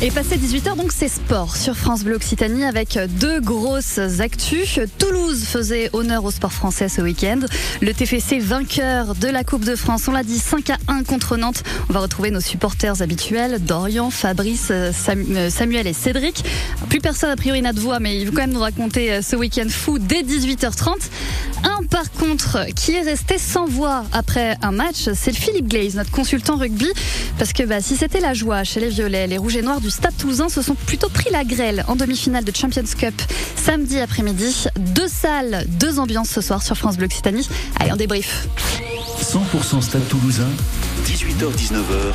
Et passé 18h, donc c'est sport sur France Bleu Occitanie avec deux grosses actus. Toulouse faisait honneur au sport français ce week-end. Le TFC vainqueur de la Coupe de France, on l'a dit 5 à 1 contre Nantes. On va retrouver nos supporters habituels, Dorian, Fabrice, Samuel et Cédric. Plus personne a priori n'a de voix, mais il veut quand même nous raconter ce week-end fou dès 18h30. Un par contre qui est resté sans voix après un match, c'est Philippe Glaze, notre consultant rugby. Parce que bah, si c'était la joie chez les Violets, les Rouges et Noirs du Stade Toulousain se sont plutôt pris la grêle en demi-finale de Champions Cup samedi après-midi. Deux salles, deux ambiances ce soir sur France Bleu Occitanie. Allez, on débrief. 100% Stade Toulousain, 18h-19h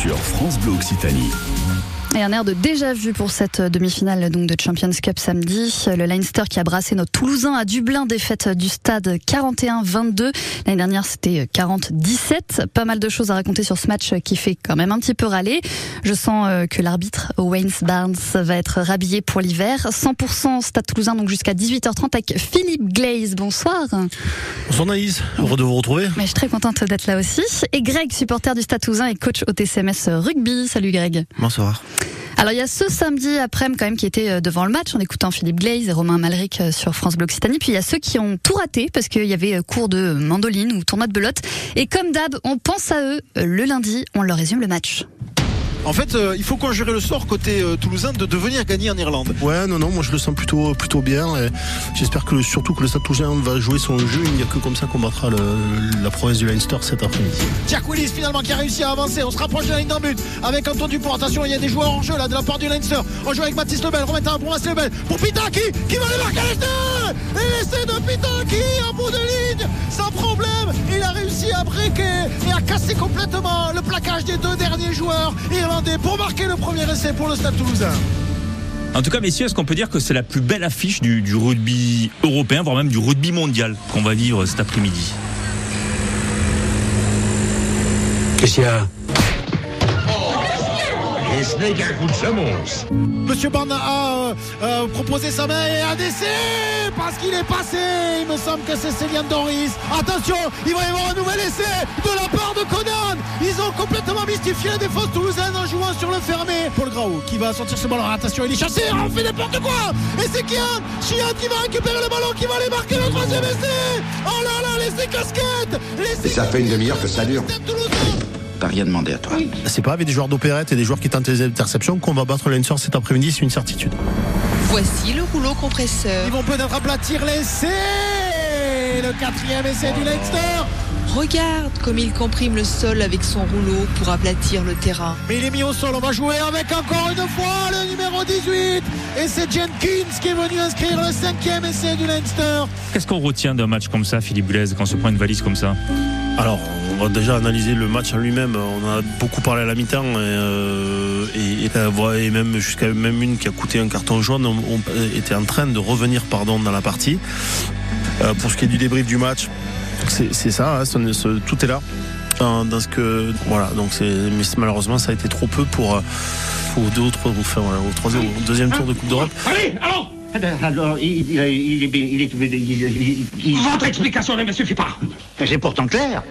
sur France Bleu Occitanie. Et un air de déjà vu pour cette demi-finale donc de Champions Cup samedi. Le Leinster qui a brassé notre Toulousain à Dublin, défaite du stade 41-22. L'année dernière, c'était 40-17. Pas mal de choses à raconter sur ce match qui fait quand même un petit peu râler. Je sens euh, que l'arbitre Wayne Barnes va être rhabillé pour l'hiver. 100% stade toulousain, donc jusqu'à 18h30 avec Philippe Glaze. Bonsoir. Bonsoir Naïs, heureux de vous retrouver. Mais je suis très contente d'être là aussi. Et Greg, supporter du stade toulousain et coach au TCMS rugby. Salut Greg. Bonsoir. Alors il y a ce samedi après-midi quand même qui était euh, devant le match en écoutant Philippe Glaze et Romain Malric euh, sur France Bleu Occitanie. Puis il y a ceux qui ont tout raté parce qu'il y avait euh, cours de mandoline ou tournoi de belote. Et comme d'hab, on pense à eux le lundi. On leur résume le match. En fait, euh, il faut conjurer le sort côté euh, toulousain de devenir gagner en Irlande. Ouais, non, non, moi je le sens plutôt, plutôt bien. J'espère que surtout que le Stade Toulousain va jouer son jeu. Il n'y a que comme ça qu'on battra le, la province du Leinster cet après-midi. Jack Willis finalement qui a réussi à avancer. On se rapproche de la ligne d'en but avec Antoine Dupont. Attention, il y a des joueurs en jeu là de la part du Leinster. On joue avec Mathis Lebel. Remettre pour Mathis Lebel. Pour Pitaki qui va aller marquer. Et l'essai de Pitaki en bout de ligne. Sans problème. Il a réussi à briquer et à casser complètement le plaquage des deux derniers joueurs pour marquer le premier essai pour le Stade Toulousain. En tout cas, messieurs, est-ce qu'on peut dire que c'est la plus belle affiche du, du rugby européen, voire même du rugby mondial qu'on va vivre cet après-midi? Qu'est-ce qu'il y a Monsieur Barna a euh, euh, proposé sa main et a décès parce qu'il est passé. Il me semble que c'est Céliane Doris. Attention, il va y avoir un nouvel essai de la part de Conan. Ils ont complètement mystifié la défense toulousaine en jouant sur le fermé. Paul Grau qui va sortir ce ballon. Attention, il est chassé. On fait n'importe quoi. Et c'est Kian Chian qui va récupérer le ballon, qui va aller marquer le troisième essai. Oh là là, l'essai casquette. Et ça fait une demi-heure que ça dure. T'as rien demandé à toi. C'est pas avec des joueurs d'opérette et des joueurs qui tentent les interceptions qu'on va battre Leinster cet après-midi, c'est une certitude. Voici le rouleau compresseur. Ils vont peut-être aplatir l'essai. Le quatrième essai du Leinster. Regarde comme il comprime le sol avec son rouleau pour aplatir le terrain. Mais il est mis au sol, on va jouer avec encore une fois le numéro 18. Et c'est Jenkins qui est venu inscrire le cinquième essai du Leinster. Qu'est-ce qu'on retient d'un match comme ça, Philippe Blaise, quand on se prend une valise comme ça? Alors, on va déjà analyser le match en lui-même. On a beaucoup parlé à la mi-temps et, euh, et, et, et même jusqu'à même une qui a coûté un carton jaune. On, on était en train de revenir pardon, dans la partie. Euh, pour ce qui est du débrief du match, c'est ça, hein, ce, ce, tout est là. Dans, dans, ce que voilà donc c'est mais malheureusement ça a été trop peu pour pour deux autres enfin, voilà, au troisième au deuxième tour de Coupe d'Europe allez allons alors, il, il, il, il est. Votre explication ne me suffit pas. C'est pourtant clair.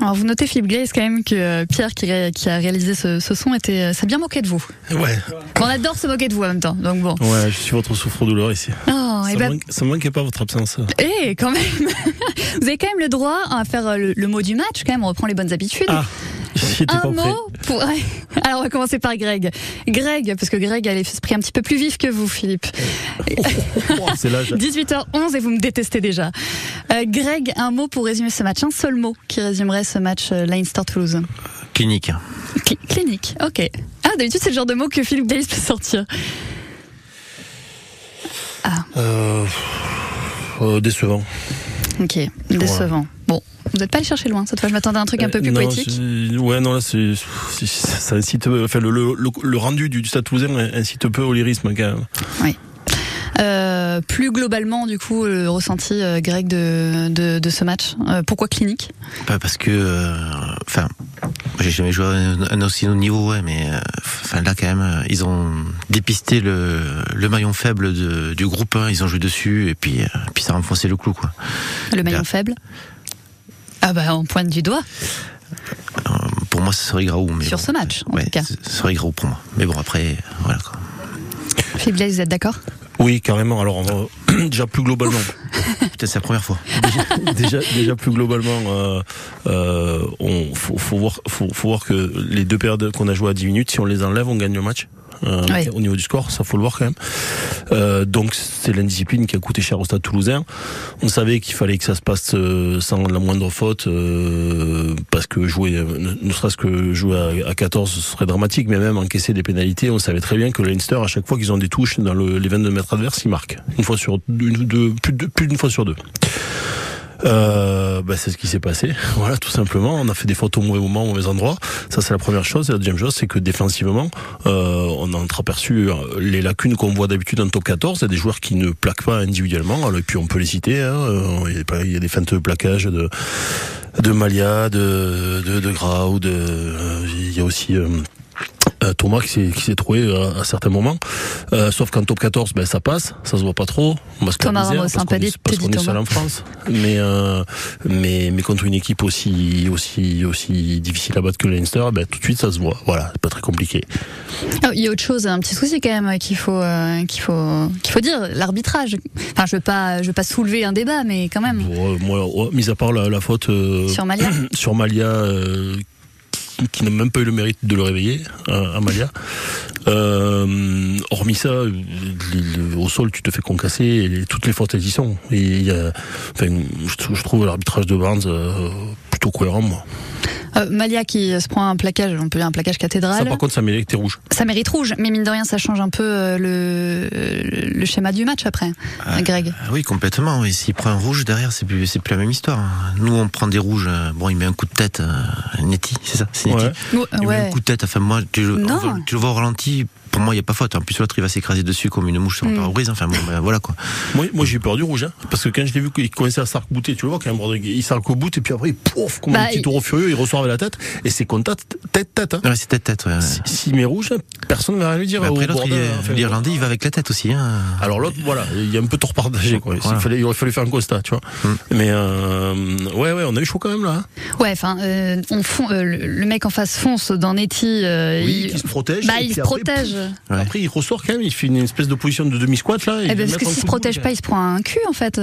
Alors vous notez Philippe Glaze quand même que Pierre qui, qui a réalisé ce, ce son était s'est bien moqué de vous. Ouais. On adore se moquer de vous en même temps. Donc bon. Ouais, je suis votre souffre-douleur ici. Oh, ça, et ben... manque, ça manquait pas votre absence. Eh quand même. vous avez quand même le droit à faire le, le, mot du match quand même. On reprend les bonnes habitudes. Ah. Un mot pour. Alors on va commencer par Greg. Greg, parce que Greg a l'esprit un petit peu plus vif que vous, Philippe. Oh, 18h11 et vous me détestez déjà. Euh, Greg, un mot pour résumer ce match, un seul mot qui résumerait ce match euh, Leinster-Toulouse. Clinique. Cl clinique, ok. Ah, d'habitude c'est le genre de mot que Philippe Davis peut sortir. Ah. Euh, euh, décevant. Ok, décevant. Ouais. Bon, vous n'êtes pas allé chercher loin cette fois. Je m'attendais à un truc un peu plus non, poétique. Ouais, non, là, c'est, ça incite, enfin, le, le, le, rendu du, du Stade Toulousain incite peu au lyrisme, quand même. Oui. Euh, plus globalement, du coup, le ressenti euh, grec de, de, de, ce match. Euh, pourquoi clinique? Bah Parce que, enfin, j'ai jamais joué à un, aussi haut niveau, ouais, mais enfin là quand même, ils ont dépisté le, le maillon faible de, du groupe 1, ils ont joué dessus et puis, puis ça a renfoncé le clou, quoi. Le maillon là, faible? Ah bah on pointe du doigt. Euh, pour moi, ce serait Graou. Mais Sur bon, ce match, en ouais, tout cas. Ce serait Graou pour moi. Mais bon, après, voilà quoi. Philippe vous êtes d'accord? Oui, carrément. Alors, on va- déjà plus globalement. Peut-être c'est la première fois. déjà, déjà plus globalement, euh, euh, on faut, faut voir, faut, faut voir que les deux périodes qu'on a joué à 10 minutes, si on les enlève, on gagne le match. Euh, Oui. Au niveau du score, ça faut le voir quand même. Euh, donc c'est l'indiscipline qui a coûté cher au Stade Toulousain. On savait qu'il fallait que ça se passe euh, sans la moindre faute, euh, parce que jouer, euh, ne, ne serait-ce que jouer à, à 14 ce serait dramatique, mais même encaisser des pénalités, on savait très bien que le Leinster, à chaque fois qu'ils ont des touches dans le, les 22 mètres adverses, ils marquent une fois sur une, deux, plus de- plus d'une fois sur deux. Bah, c'est ce qui s'est passé. Voilà, tout simplement. On a fait des fautes au mauvais moment, au mauvais endroit. Ça, c'est la première chose. Et la deuxième chose, c'est que défensivement, euh, on a entreaperçu euh, les lacunes qu'on voit d'habitude en top 14. Il y a des joueurs qui ne plaquent pas individuellement. Et puis, on peut les citer. Hein. Euh, Il y a des- feintes de plaquage de de Malia, de de, de Grau, de il y a aussi Thomas qui s'est trouvé euh, à certains moments. Euh, sauf qu'en top 14, ben ça passe, ça se voit pas trop. Faire Thomas misère Ramos, parce qu'on est, parce qu'on est seul en France. Mais euh, mais mais contre une équipe aussi aussi aussi difficile à battre que le Leinster, ben tout de suite ça se voit. Voilà, c'est pas très compliqué. Ah, Il y a autre chose, un petit souci quand même qu'il faut euh, qu'il faut qu'il faut dire, l'arbitrage. Enfin, je veux pas je veux pas soulever un débat, mais quand même Bon, euh, moi, oh, mis à part la, la faute euh, sur Malia. sur Malia, euh, qui, n'a même pas eu le mérite de le réveiller, euh, à Malia. Euh, hormis ça, euh, au sol, tu te fais concasser, et toutes les y sont. Et enfin, je trouve l'arbitrage de Barnes euh, plutôt cohérent, moi. Euh, Malia qui se prend un plaquage, on peut dire un plaquage cathédrale. Ça, par contre, ça mérite tes rouges. Ça mérite rouge, mais mine de rien, ça change un peu euh, le, le schéma du match après. Ah, Greg. Oui, complètement. Et s'il prend un rouge derrière, c'est plus, c'est plus la même histoire. Nous, on prend des rouges. euh, Bon, il met un coup de tête. Euh, Netty, c'est ça C'est Netty. Ouais. Ou- Il met un coup de tête. Enfin, moi, tu, tu le vois au ralenti. Pour moi, il n'y a pas faute. En plus, l'autre, il va s'écraser dessus comme une mouche sur un Mm. pare-brise. Enfin, bon, ben, voilà quoi. Moi, moi j'ai eu peur du rouge, hein, parce que quand je l'ai vu qu'il commençait à s'arc-bouter, tu le vois quand même, il s'arc au bout, et puis après, pouf, comme Bah, un petit il- taureau furieux, il ressort avec la tête, et c'est contact tête-tête. Hein. Ouais, c'est tête-tête. ouais. Si- S'il met rouge, personne ne va rien lui dire. Mais après, au l'autre, il l'Irlandais, il va avec la tête aussi. Hein. Alors l'autre, voilà, il y a un peu tort partagé, quoi. Voilà. Il, fallait, il aurait fallu faire un constat, tu vois. Mm. Mais euh, ouais, ouais, on a eu chaud quand même là. Ouais, enfin, euh, on fond, euh, le, mec en face fonce dans Netty. euh, Oui, il, se protège. bah, il se protège. Ouais. Après, il ressort quand même, il fait une espèce de position de demi-squat là. et Eh ben, parce que s'il se protège pas, il se prend un cul en fait.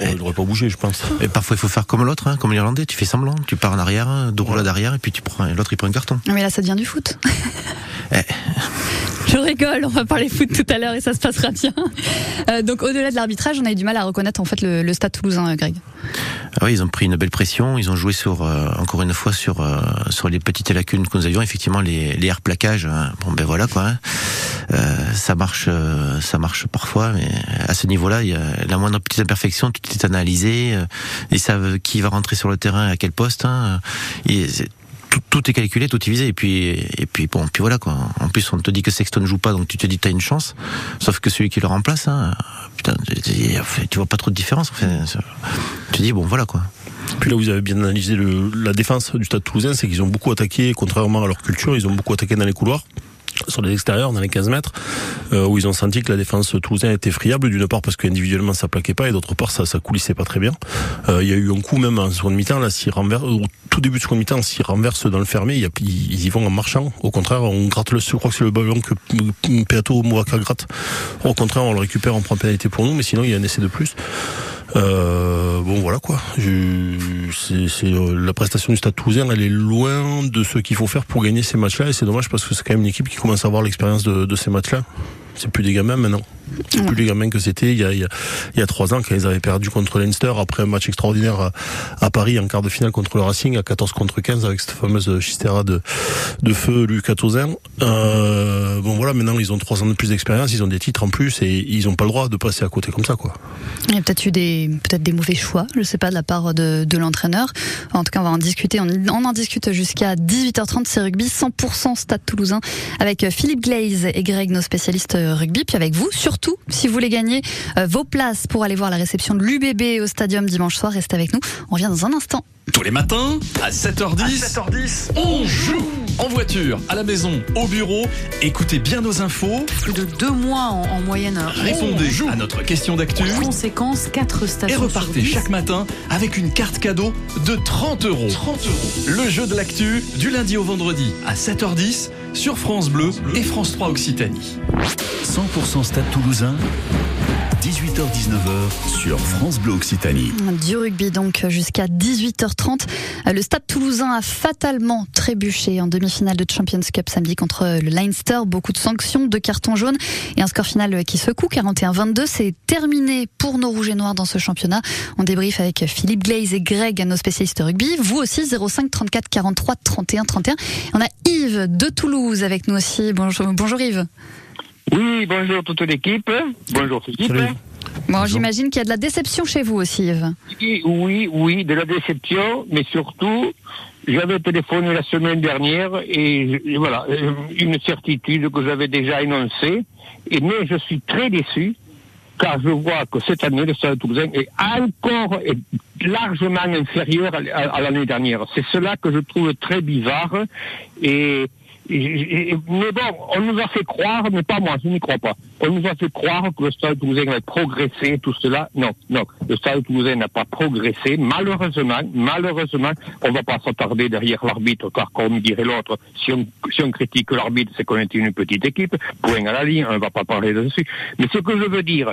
Ouais, il aurait pas bougé, je pense. Et parfois, il faut faire comme l'autre, hein, comme l'Irlandais. Tu fais semblant. Tu pars en arrière, hein, deux roulades arrière, et puis tu prends, l'autre, il prend un carton. Mais là, ça devient du foot. Eh. Je rigole, on va parler foot tout à l'heure et ça se passera bien. Euh, donc, au-delà de l'arbitrage, on a eu du mal à reconnaître en fait le, le stade toulousain, euh, Greg. Ah oui, ils ont pris une belle pression. Ils ont joué sur, euh, encore une fois, sur euh, sur les petites lacunes que nous avions. Effectivement, les les air plaquages. hein. Bon, ben voilà quoi. hein. Euh, ça marche, euh, ça marche parfois, mais à ce niveau-là, il y a la moindre petite imperfection, tout est analysé. euh, ils savent qui va rentrer sur le terrain à quel poste. Hein, et tout, est calculé, tout est visé. Et puis, et puis bon, puis voilà quoi. En plus, on te dit que Sexton ne joue pas, donc tu te dis t'as une chance. Sauf que celui qui le remplace, hein, putain, tu, vois pas trop de différence. Tu te dis bon, voilà quoi. Puis là, vous avez bien analysé la défense du Stade Toulousain, c'est qu'ils ont beaucoup attaqué, contrairement à leur culture, ils ont beaucoup attaqué dans les couloirs. Sur les extérieurs, dans les 15 mètres, euh, où ils ont senti que la défense toulousaine était friable, d'une part parce qu'individuellement ça plaquait pas, et d'autre part ça, ça coulissait pas très bien. Euh, Il y a eu un coup même en seconde mi-temps, là, s'ils renversent, au tout début de seconde mi-temps, s'ils renversent dans le fermé, y a- ils, ils y vont en marchant. Au contraire, on gratte le, je crois que c'est le ballon que Peato Mouaka gratte. Au contraire, on le récupère, on prend pénalité pour nous, mais sinon il y a un essai de plus. Euh, bon voilà quoi. C'est, euh, la prestation du Stade Toulousain, elle est loin de ce qu'il faut faire pour gagner ces matchs-là, et c'est dommage parce que c'est quand même une équipe qui commence à avoir l'expérience de, de ces matchs-là. C'est plus des gamins maintenant. C'est plus les gamins que c'était il y a, il y a, il y a trois ans quand ils avaient perdu contre Leinster après un match extraordinaire à, à Paris en quart de finale contre le Racing à 14 contre 15 avec cette fameuse chistera de, de feu Lucas Tozin. Euh, bon voilà, maintenant ils ont trois ans de plus d'expérience, ils ont des titres en plus et ils ont pas le droit de passer à côté comme ça quoi. Il y a peut-être eu des, peut-être des mauvais choix, je sais pas, de la part de, de l'entraîneur. En tout cas, on va en discuter. On, on en discute jusqu'à 18h30. C'est rugby 100% Stade Toulousain avec Philippe Glaze et Greg, nos spécialistes de rugby, puis avec vous, surtout si vous voulez gagner euh, vos places pour aller voir la réception de l'UBB au stadium dimanche soir. Restez avec nous, on revient dans un instant. Tous les matins, à 7h10, 7h10, on joue En voiture, à la maison, au bureau, écoutez bien nos infos. Plus de deux mois en, en moyenne. Répondez à notre question d'actu. Conséquence, quatre stations. Et repartez chaque matin avec une carte cadeau de 30 euros. 30 euros. Le jeu de l'actu, du lundi au vendredi, à 7h10, sur France Bleu et France 3 Occitanie. 100% Stade Toulousain. 18h-19h sur France Bleu Occitanie. Du rugby donc jusqu'à 18h30. Le Stade toulousain a fatalement trébuché en demi-finale de Champions Cup samedi contre le Leinster. Beaucoup de sanctions, deux cartons jaunes et un score final qui secoue, 41-22. C'est terminé pour nos rouges et noirs dans ce championnat. On débriefe avec Philippe Glaze et Greg, nos spécialistes rugby. Vous aussi, 05 34 43 31 31. On a Yves de Toulouse avec nous aussi. Bonjour, bonjour Yves. Oui, bonjour toute l'équipe. Bonjour Philippe. Bon, j'imagine qu'il y a de la déception chez vous aussi, Yves. Oui, oui, de la déception, mais surtout, j'avais téléphoné la semaine dernière et, et voilà, euh, une certitude que j'avais déjà énoncée. Et mais je suis très déçu car je vois que cette année, le Stade Toulousain est encore est largement inférieur à, à- à l'année dernière. C'est cela que je trouve très bizarre. Et- mais bon, on nous a fait croire, mais pas moi, je n'y crois pas. On nous a fait croire que le Stade Toulousain va progresser, tout cela. Non, non, le Stade Toulousain n'a pas progressé. Malheureusement, malheureusement, on va pas s'attarder derrière l'arbitre, car comme dirait l'autre, si on, si on critique l'arbitre, c'est qu'on est une petite équipe. Point à la ligne, on ne va pas parler dessus. Mais ce que je veux dire,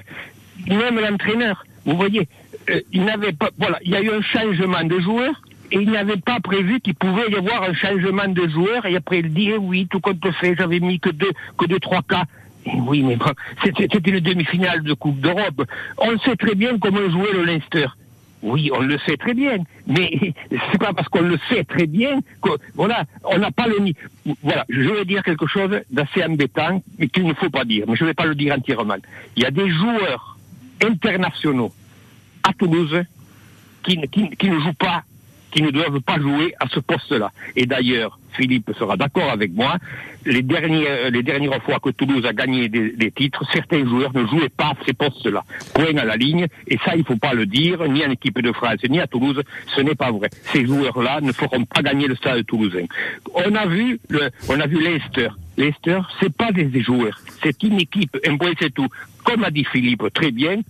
même l'entraîneur, vous voyez, euh, il n'avait pas, voilà, il y a eu un changement de joueur et il n'avait pas prévu qu'il pouvait y avoir un changement de joueur et après il dit eh oui, tout compte fait, j'avais mis que deux, que deux, trois cas. Et oui, mais bon, c'était une demi-finale de Coupe d'Europe. On sait très bien comment jouait le Leinster. Oui, on le sait très bien, mais c'est pas parce qu'on le sait très bien que voilà, on n'a pas le ni. Voilà, je vais dire quelque chose d'assez embêtant, mais qu'il ne faut pas dire. Mais je ne vais pas le dire entièrement. Il y a des joueurs internationaux à Toulouse qui, qui ne jouent pas, qui ne doivent pas jouer à ce poste-là. Et d'ailleurs, Philippe sera d'accord avec moi, les dernières, les dernières fois que Toulouse a gagné des, titres, certains joueurs ne jouaient pas à ces postes-là. Point à la ligne, et ça, il faut pas le dire, ni en équipe de France, ni à Toulouse, ce n'est pas vrai. Ces joueurs-là ne feront pas gagner le stade toulousain. On a vu, le, on a vu Leicester. Leicester, c'est pas des, des joueurs, c'est une équipe, un point c'est tout. Comme a dit Philippe très bien,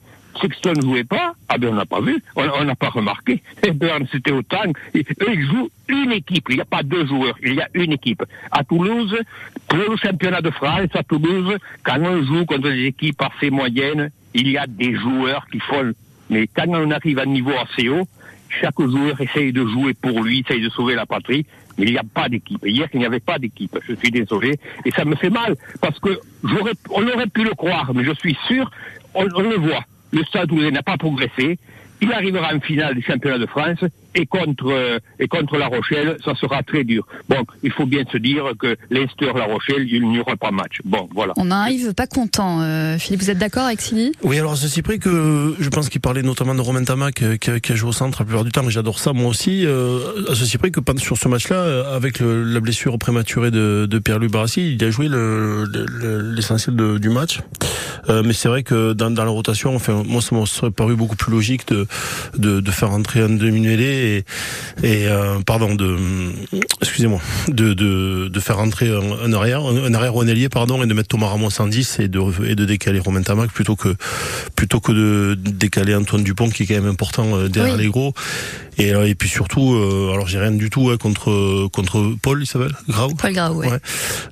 Sexton ne jouait pas, ah ben on n'a pas vu, on n'a pas remarqué. Et Burns c'était autant. Et eux, ils jouent une équipe, il n'y a pas deux joueurs, il y a une équipe. À Toulouse, pour le championnat de France, à Toulouse, quand on joue contre des équipes assez moyennes, il y a des joueurs qui font. Mais quand on arrive à un niveau assez haut, chaque joueur essaye de jouer pour lui, essaye de sauver la patrie, mais il n'y a pas d'équipe. Hier, il n'y avait pas d'équipe. Je suis désolé. Et ça me fait mal, parce que j'aurais, on aurait pu le croire, mais je suis sûr, on le voit. Le Stade Toulousain n'a pas progressé. Il arrivera en finale du championnat de France et contre euh, et contre La Rochelle, ça sera très dur. Bon, il faut bien se dire que Leinster-La Rochelle, il n'y aura pas match. Bon, voilà. On a un Yves pas content. Euh, Philippe, vous êtes d'accord avec Sylvie? Oui, alors ceci près que je pense qu'il parlait notamment de Romain Tamac qui, a- qui a joué au centre la plupart du temps, et j'adore ça moi aussi. Euh, à ceci près que sur ce match-là, euh, avec le- la blessure prématurée de, de Pierre-Louis Barassi, il a joué le- le- le- l'essentiel du match. Euh, mais c'est vrai que dans, dans la rotation, enfin, moi ça m'aurait paru beaucoup plus logique de, de, de faire entrer un demi-mêlée et, et euh, pardon de excusez-moi de, de, de faire entrer un, un arrière un, arrière ou un ailier pardon et de mettre Thomas Ramos en 10 et de et de décaler Romain Tamac plutôt que plutôt que de décaler Antoine Dupont qui est quand même important euh, derrière Oui. les gros et, euh, et puis surtout euh, alors j'ai rien du tout hein, contre contre Paul il s'appelle Grau Paul Grau, ouais. Ouais.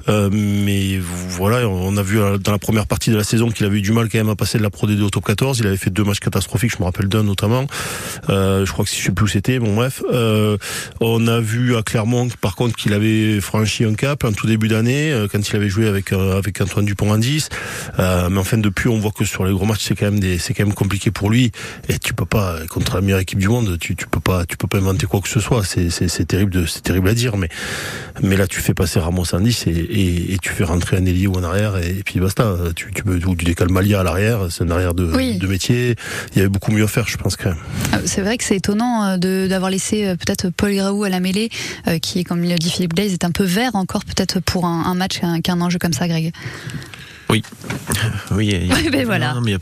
Euh, mais voilà, on a vu euh, dans la première partie de la saison qu'il avait eu du mal quand même à passer de la Pro D2 au top 14. Il avait fait deux matchs catastrophiques, je me rappelle d'un notamment. Euh, je crois que si je sais plus où c'était, bon bref. Euh, on a vu à Clermont par contre qu'il avait franchi un cap en tout début d'année quand il avait joué avec euh, avec Antoine Dupont en 10. Euh, mais enfin depuis on voit que sur les gros matchs c'est quand même des c'est quand même compliqué pour lui et tu peux pas contre la meilleure équipe du monde, tu tu peux pas tu peux pas inventer quoi que ce soit. C'est terrible de c'est terrible à dire mais mais là, tu fais passer Ramos en 10 et, et, et tu fais rentrer un ailier ou un arrière et, et puis basta. Tu, tu, peux, ou tu décales Malia à l'arrière, c'est un arrière de, Oui. de métier. Il y avait beaucoup mieux à faire, je pense quand même. Euh, C'est vrai que c'est étonnant euh, de- d'avoir laissé euh, peut-être Paul Graou à la mêlée, euh, qui, comme le dit Philippe Glaze, est un peu vert encore peut-être pour un, un match qu'un qu'un enjeu comme ça, Greg. Oui. Oui, il y a- Oui, ben voilà. Non, mais il y a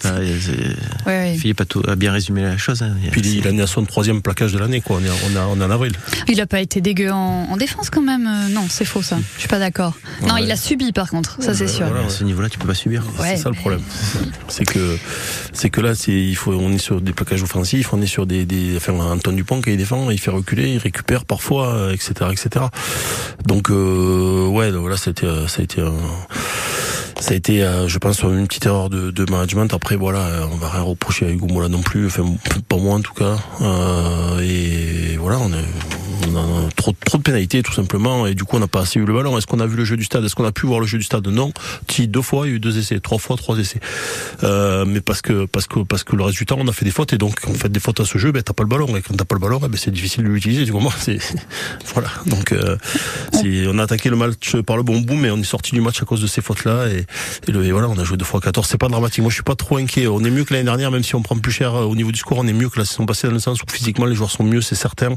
pas. a, tout- a bien résumé la chose. hein. Il a- Puis il est à son troisième plaquage de l'année, quoi. On est, on, a- on est en avril. Il n'a pas été dégueu en, en défense quand même. Euh, Non, c'est faux ça. Je suis pas d'accord. Non, Ouais. il a subi par contre, ça c'est sûr. Voilà, à ce niveau-là, tu peux pas subir. Ouais, c'est ça le problème. C'est que, c'est que là, c'est, il faut, on est sur des plaquages offensifs, on est sur des, des, enfin, Antoine Dupont qui défend, il fait reculer, il récupère parfois, etc., etc. Donc, euh, ouais, là, ça a été, ça a été un, ça a été, euh, je pense, une petite erreur de, de management. Après, voilà, on va rien reprocher à Hugo Mola non plus, enfin, pas moi en tout cas. Euh, et voilà, on, est, on a trop, trop de pénalités tout simplement, et du coup, on n'a pas assez eu le ballon. Est-ce qu'on a vu le jeu du stade? Est-ce qu'on a pu voir le jeu du stade? Non. Si deux fois, il y a eu deux essais, trois fois, trois essais. Euh, mais parce que parce que parce que le reste du temps, on a fait des fautes, et donc on fait des fautes à ce jeu, ben t'as pas le ballon, et quand t'as pas le ballon, eh ben, c'est difficile de l'utiliser. Du moment, c'est voilà. Donc, euh, on a attaqué le match par le bon bout, mais on est sorti du match à cause de ces fautes-là, et, et, et voilà, on a joué deux fois 14 C'est pas dramatique. Moi, je suis pas trop inquiet. On est mieux que l'année dernière, même si on prend plus cher euh, au niveau du score. On est mieux que la saison passée dans le sens où physiquement les joueurs sont mieux, c'est certain.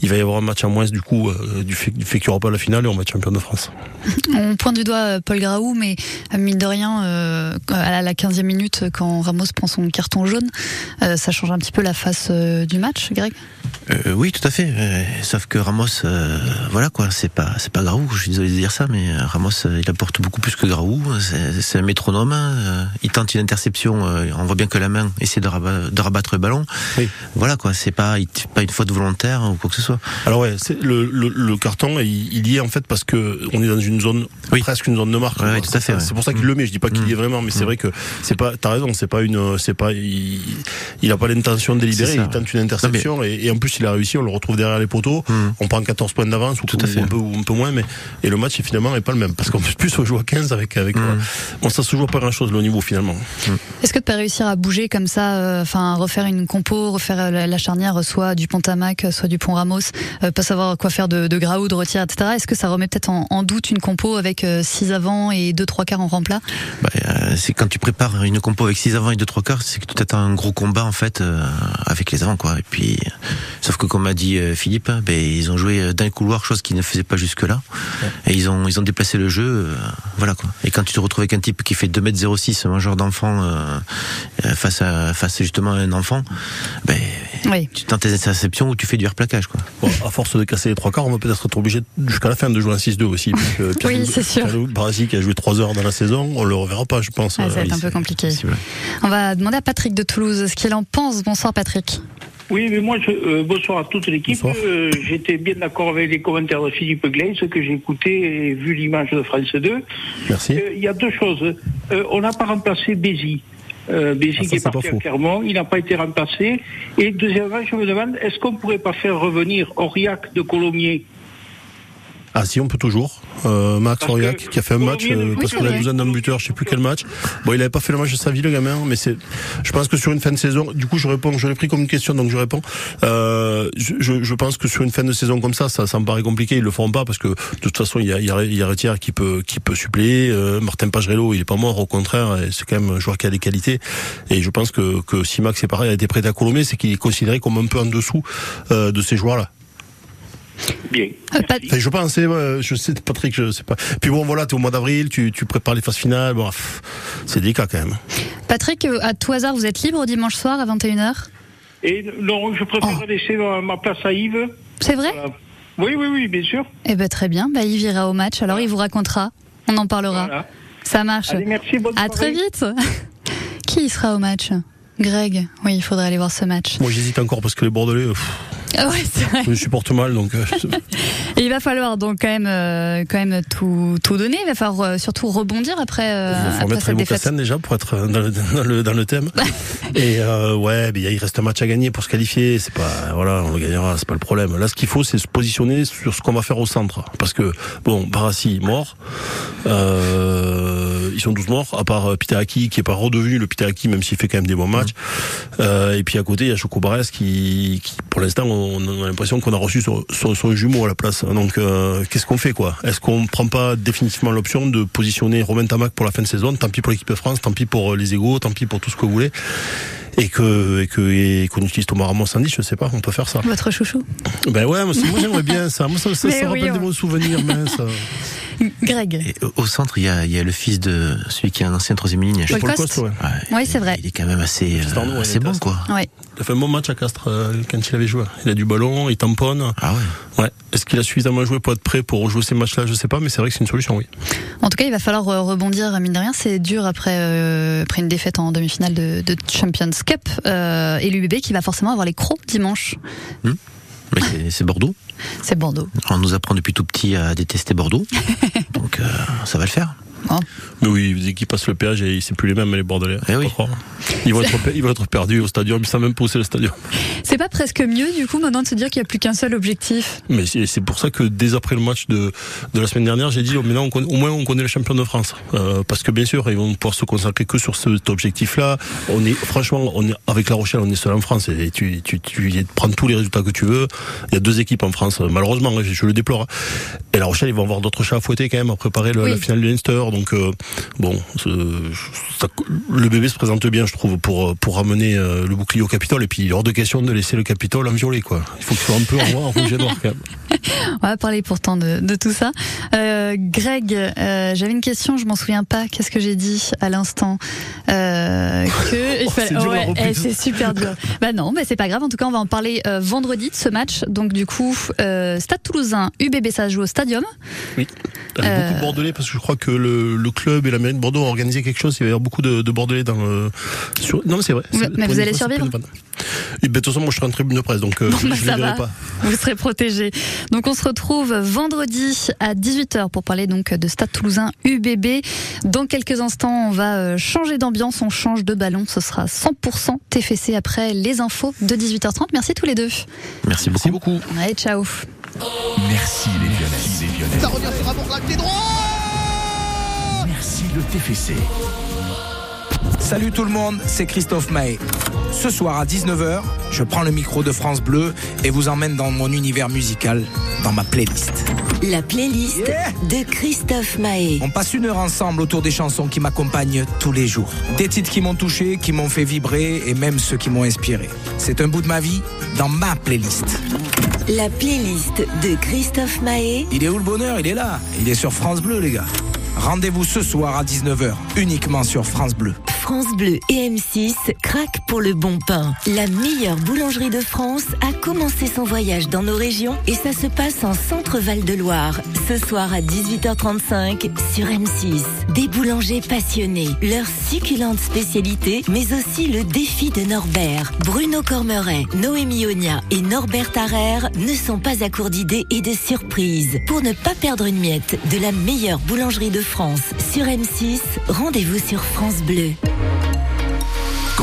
Il va y un match en moins du coup euh, du fait, du fait qu'il n'y aura pas la finale et on va être champion de France. On pointe du doigt euh, Paul Graou, mais euh, mine de rien, euh, à la 15e minute, quand Ramos prend son carton jaune, euh, ça change un petit peu la face euh, du match, Greg? Euh, oui, tout à fait. Euh, sauf que Ramos, euh, voilà quoi, c'est pas, c'est pas Graou. Je suis désolé de dire ça, mais Ramos, il apporte beaucoup plus que Graou. C'est c'est un métronome. il tente une interception. euh, on voit bien que la main essaie de, rabat- de rabattre le ballon. Voilà quoi. C'est pas, pas une faute volontaire ou quoi que ce soit. Alors ouais, c'est le, le, le carton, il, il y est en fait parce que on est dans une zone presque une zone de marque. Ouais, tout à fait, C'est pour ça qu'il le met. Je dis pas qu'il y est vraiment, mais c'est vrai que c'est pas. T'as raison, c'est pas une, c'est pas. Il, il a pas l'intention délibérée. C'est ça. Il tente une interception et, et en plus il a réussi. On le retrouve derrière les poteaux. On prend 14 points d'avance ou, Tout à ou fait. un peu ou un peu moins, mais et le match finalement est pas le même parce qu'en plus on joue à 15 avec avec. Bon, ça se joue pas grand chose le niveau finalement. Est-ce que tu peux réussir à bouger comme ça, euh, enfin refaire une compo, refaire euh, la, la charnière, soit du Pont-Amac, soit du Pont-Ramos, euh, pas savoir quoi faire de, de Graou, de Retière, etc. Est-ce que ça remet peut-être en, en doute une compo avec 6 avant et 2 trois quarts en remplat? Bah, euh, c'est quand tu prépares une compo avec 6 avant et 2 3 quarts, c'est que tu attends un gros combat en fait euh, avec les avants quoi. Et puis, euh, sauf que comme a dit euh, Philippe, hein, ben, ils ont joué euh, dans les couloirs, chose qu'ils ne faisaient pas jusque là. Et ils ont ils ont déplacé le jeu, euh, voilà quoi. Et quand tu te retrouves avec un type qui fait 2m06, un genre d'enfant euh, euh, face à face justement à un enfant, ben Oui. tu tentes tes interceptions ou tu fais du replaquage quoi. Bon, à force de casser les trois quarts, on va peut-être être obligé jusqu'à la fin de jouer un 6-2 aussi. Parce que Oui, c'est sûr. Barassi qui a joué 3 heures dans la saison, on le reverra pas, je pense. Ah, Ça va Euh, être un peu compliqué. On va demander à Patrick de Toulouse ce qu'il en pense. Bonsoir Patrick. Oui, mais moi, je, euh, bonsoir à toute l'équipe. Euh, J'étais bien d'accord avec les commentaires de Philippe Gleis, que j'ai écouté et vu l'image de France 2. Merci. Euh, Il y a deux choses. Euh, on n'a pas remplacé Bézi. Euh, Ah, est parti à. Clermont, il n'a pas été remplacé. Et deuxièmement, je me demande, est-ce qu'on pourrait pas faire revenir Aurillac de Colomiers? Ah si, on peut toujours. Euh, Max Aurillac qui a fait un match euh, parce qu'on a besoin d'un buteur, je sais plus quel match. Bon, il avait pas fait le match de sa vie le gamin, mais c'est. Je pense que sur une fin de saison, du coup, je réponds. Je l'ai pris comme une question, donc je réponds. Euh, je, je- pense que sur une fin de saison comme ça, ça, ça me paraît compliqué. Ils le feront pas parce que de toute façon, il y a, il y a, il y a Retière qui peut, qui peut suppléer. Euh, Martin Pagerello, il est pas mort, au contraire, c'est quand même un joueur qui a des qualités. Et je pense que que si Max est pareil, a été prêté à Colomé, c'est qu'il est considéré comme un peu en dessous euh, de ces joueurs-là. Bien. Enfin, je pense, c'est, euh, je sais, Patrick, je sais pas. Puis bon, voilà, t'es au mois d'avril, tu, tu prépares les phases finales, bon, c'est délicat quand même. Patrick, euh, à tout hasard, vous êtes libre dimanche soir à 21h Et non, je préfère Oh. laisser ma, place à Yves. C'est vrai? Voilà. Oui, oui, oui, bien sûr. Eh ben très bien, bah, Yves ira au match, alors il vous racontera, on en parlera. Voilà. Ça marche. Allez, merci, bonne À très vite. Qui sera au match? Greg, oui, il faudrait aller voir ce match. Moi, j'hésite encore parce que les Bordelais, euh, pff, ouais, c'est vrai. je me supporte mal, donc. euh, il va falloir donc quand même, euh, quand même tout, tout donner. Il va falloir euh, surtout rebondir après, euh, Il faut remettre les défaite. mocassins déjà pour être dans le, dans le, dans le thème. Et ouais, mais il reste un match à gagner pour se qualifier. C'est pas voilà, on le gagnera, c'est pas le problème. Là, ce qu'il faut, c'est se positionner sur ce qu'on va faire au centre, parce que bon, Barassi mort, ils sont tous morts, à part Pitahaki qui est pas redevenu le Pitahaki, même s'il fait quand même des bons matchs. Euh, et puis à côté, il y a Choco Barès qui, qui, pour l'instant, on a l'impression qu'on a reçu son, jumeau à la place. Donc, euh, qu'est-ce qu'on fait quoi? Est-ce qu'on prend pas définitivement l'option de positionner Romain Tamac pour la fin de saison? Tant pis pour l'équipe de France, tant pis pour euh, les égaux, tant pis pour tout ce que vous voulez. Et que et que et qu'on utilise Thomas Ramos Sandy, je sais pas, on peut faire ça. Votre chouchou. Ben ouais, moi, c'est- moi j'aimerais bien ça. Moi ça, ça, Mais ça oui, rappelle on- des bons souvenirs, mince. Greg. Et au centre, il y, a, il y a le fils de celui qui est un ancien troisième ligne. Paul Paul Coste, ouais. Oui, c'est vrai. Il est quand même assez, euh, assez bon, quoi. Ouais. Il a fait un bon match à Castres euh, quand il avait joué. Il a du ballon, il tamponne. Ah ouais. Ouais. Est-ce qu'il a suffisamment joué pour être prêt pour rejouer ces matchs-là? Je sais pas, mais c'est vrai que c'est une solution, oui. En tout cas, il va falloir euh, rebondir, mine de rien. C'est dur après, euh, après une défaite en demi-finale de, de Champions Cup. Euh, et l'UBB qui va forcément avoir les crocs dimanche. Hmm. C'est Bordeaux. C'est Bordeaux. On nous apprend depuis tout petit à détester Bordeaux. Donc euh, ça va le faire. Mais oui, dès qu'il passe le péage, et c'est plus les mêmes, les Bordelais. Eh oui. Ils vont, être, per- ils vont être perdus au stadium, ils savent même c'est le stadium. C'est pas presque mieux, du coup, maintenant de se dire qu'il n'y a plus qu'un seul objectif? Mais c'est pour ça que dès après le match de, de la semaine dernière, j'ai dit oh, maintenant on connaît- au moins on connaît le champion de France. Euh, parce que bien sûr, ils vont pouvoir se consacrer que sur cet objectif-là. On est franchement, on est avec La Rochelle, on est seul en France et tu, tu, tu prends tous les résultats que tu veux. Il y a deux équipes en France, malheureusement, hein, je, je le déplore. Et La Rochelle, ils vont avoir d'autres chats à fouetter quand même à préparer le- Oui. la finale du Leinster. Donc euh, bon, ça- le bébé se présente bien, je trouve, pour pour ramener euh, le bouclier au Capitole. Et puis hors de question de laisser le Capitole en violet, quoi. Il faut qu'il soit un peu en, en rouge et noir quand même. On va parler pourtant de, de tout ça. Euh, Greg, euh, j'avais une question, je m'en souviens pas. Qu'est-ce que j'ai dit à l'instant euh, Que Oh, c'est ouais, eh, c'est super dur. bah non, mais c'est pas grave. En tout cas, on va en parler euh, vendredi de ce match. Donc du coup, euh, Stade Toulousain, UBB, ça se joue au Stadium. Oui. Avec Euh, beaucoup de Bordelais, parce que je crois que le, le club et la mairie de Bordeaux ont organisé quelque chose. Il va y avoir beaucoup de, de Bordelais dans le. Sur... Non, mais c'est vrai. Mais- vous allez fois, survivre. Et ben, de toute façon, moi, je serai en tribune de presse, donc euh, Bon, je, bah, je ça les verrai va. pas. Vous serez protégés. Donc on se retrouve vendredi à 18h pour parler donc de Stade Toulousain UBB. Dans quelques instants, on va euh, changer d'ambiance, on change de ballon. Ce sera 100% TFC après les infos de 18h30. Merci tous les deux. Merci beaucoup. beaucoup. Allez, ciao. Merci les Violets. Ça revient sur droit Merci le TFC. Salut tout le monde, c'est Christophe Maé. Ce soir à 19h, je prends le micro de France Bleu et vous emmène dans mon univers musical, dans ma playlist. La playlist de Christophe Maé. On passe une heure ensemble autour des chansons qui m'accompagnent tous les jours. Des titres qui m'ont touché, qui m'ont fait vibrer et même ceux qui m'ont inspiré. C'est un bout de ma vie dans ma playlist. La playlist de Christophe Maé. Il est où le bonheur? Il est là. Il est sur France Bleu les gars. Rendez-vous ce soir à 19h, uniquement sur France Bleu. France Bleu et M6 craquent pour le bon pain. La meilleure boulangerie de France a commencé son voyage dans nos régions et ça se passe en Centre Val de Loire. Ce soir à 18h35 sur M6. Des boulangers passionnés, leur succulente spécialité, mais aussi le défi de Norbert. Bruno Cormeret, Noémie Onia et Norbert Tarrer ne sont pas à court d'idées et de surprises. Pour ne pas perdre une miette de la meilleure boulangerie de France sur M6, rendez-vous sur France Bleu.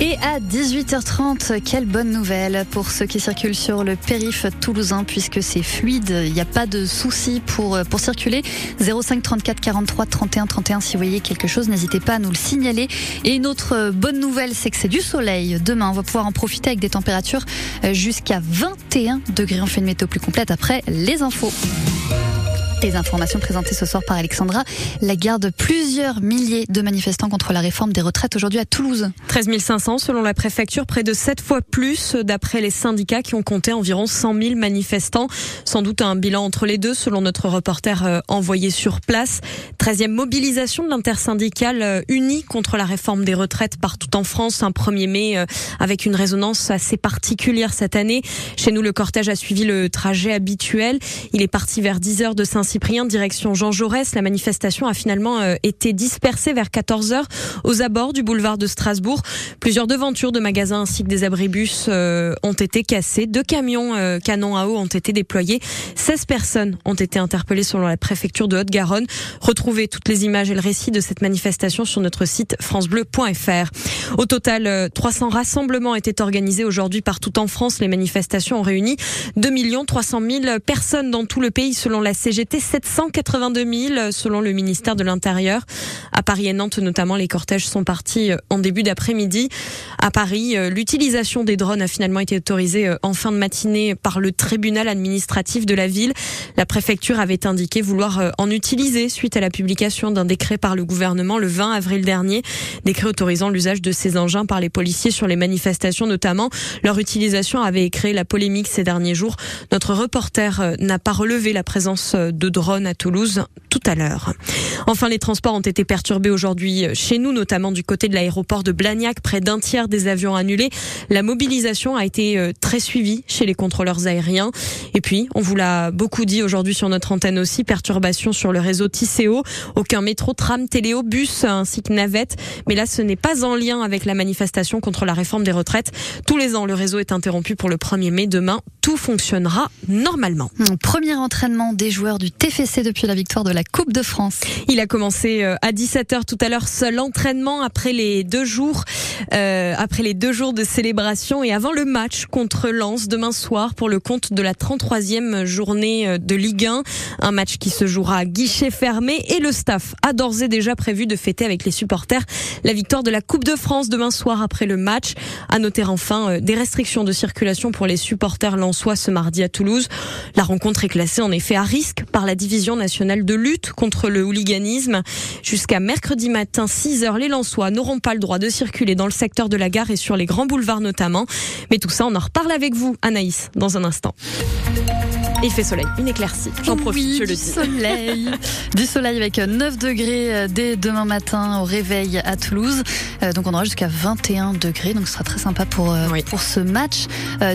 Et à 18h30, quelle bonne nouvelle pour ceux qui circulent sur le périph' toulousain puisque c'est fluide, il n'y a pas de souci pour, euh, pour circuler. 05 34 43 31 31 si vous voyez quelque chose, n'hésitez pas à nous le signaler. Et une autre euh, bonne nouvelle, c'est que c'est du soleil demain. On va pouvoir en profiter avec des températures euh, jusqu'à 21 degrés. On fait une météo plus complète après les infos. Les informations présentées ce soir par Alexandra. La garde plusieurs milliers de manifestants contre la réforme des retraites aujourd'hui à Toulouse. 13 500 selon la préfecture, près de 7 fois plus d'après les syndicats qui ont compté environ 100 000 manifestants. Sans doute un bilan entre les deux selon notre reporter euh, envoyé sur place. 13e mobilisation de l'intersyndicale euh, unie contre la réforme des retraites partout en France. Un 1er mai euh, avec une résonance assez particulière cette année. Chez nous, le cortège a suivi le trajet habituel. Il est parti vers 10 heures de Saint-Cyprien, direction Jean Jaurès. La manifestation a finalement euh, été dispersée vers 14 heures aux abords du boulevard de Strasbourg. Plusieurs devantures de magasins ainsi que des abribus euh, ont été cassés. Deux camions euh, canons à eau ont été déployés. 16 personnes ont été interpellées selon la préfecture de Haute-Garonne. Retrouvez toutes les images et le récit de cette manifestation sur notre site francebleu.fr. Au total, euh, 300 rassemblements étaient organisés aujourd'hui partout en France. Les manifestations ont réuni 2 300 000 personnes dans tout le pays selon la CGT. Était 782 000 selon le ministère de l'Intérieur. À Paris et Nantes notamment, les cortèges sont partis en début d'après-midi. À Paris, l'utilisation des drones a finalement été autorisée en fin de matinée par le tribunal administratif de la ville. La préfecture avait indiqué vouloir en utiliser suite à la publication d'un décret par le gouvernement le 20 avril dernier, décret autorisant l'usage de ces engins par les policiers sur les manifestations notamment. Leur utilisation avait créé la polémique ces derniers jours. Notre reporter euh, n'a pas relevé la présence euh, de drones à Toulouse tout à l'heure. Enfin, les transports ont été perturbés aujourd'hui euh, chez nous, notamment du côté de l'aéroport de Blagnac. Près d'un tiers des avions annulés. La mobilisation a été très suivie chez les contrôleurs aériens. Et puis, on vous l'a beaucoup dit aujourd'hui sur notre antenne aussi, perturbation sur le réseau Tisséo. Aucun métro, tram, téléo, bus ainsi que navette. Mais là, ce n'est pas en lien avec la manifestation contre la réforme des retraites. Tous les ans, le réseau est interrompu pour le 1er mai. Demain, tout fonctionnera normalement. Premier entraînement des joueurs du TFC depuis la victoire de la Coupe de France. Il a commencé euh, à 17h tout à l'heure, seul entraînement après les deux jours, euh, après les deux jours de célébration et avant le match contre Lens demain soir pour le compte de la 33e journée euh, de Ligue 1. Un match qui se jouera à guichet fermé et le staff a d'ores et déjà prévu de fêter avec les supporters la victoire de la Coupe de France demain soir après le match. À noter enfin des restrictions de circulation pour les supporters lensois ce mardi à Toulouse. La rencontre est classée en effet à risque par la division nationale de lutte contre le hooliganisme. Jusqu'à mercredi matin 6 heures, les Lensois n'auront pas le droit de circuler dans le secteur de la gare et sur les grands boulevards notamment. Mais tout ça, on en reparle avec vous, Anaïs, dans un instant. Il fait soleil, une éclaircie. J'en profite, je le dis. Soleil. du soleil avec 9 degrés euh, dès demain matin au réveil à Toulouse. Euh, donc on aura jusqu'à 21 degrés, donc ce sera très sympa pour, euh, pour ce match.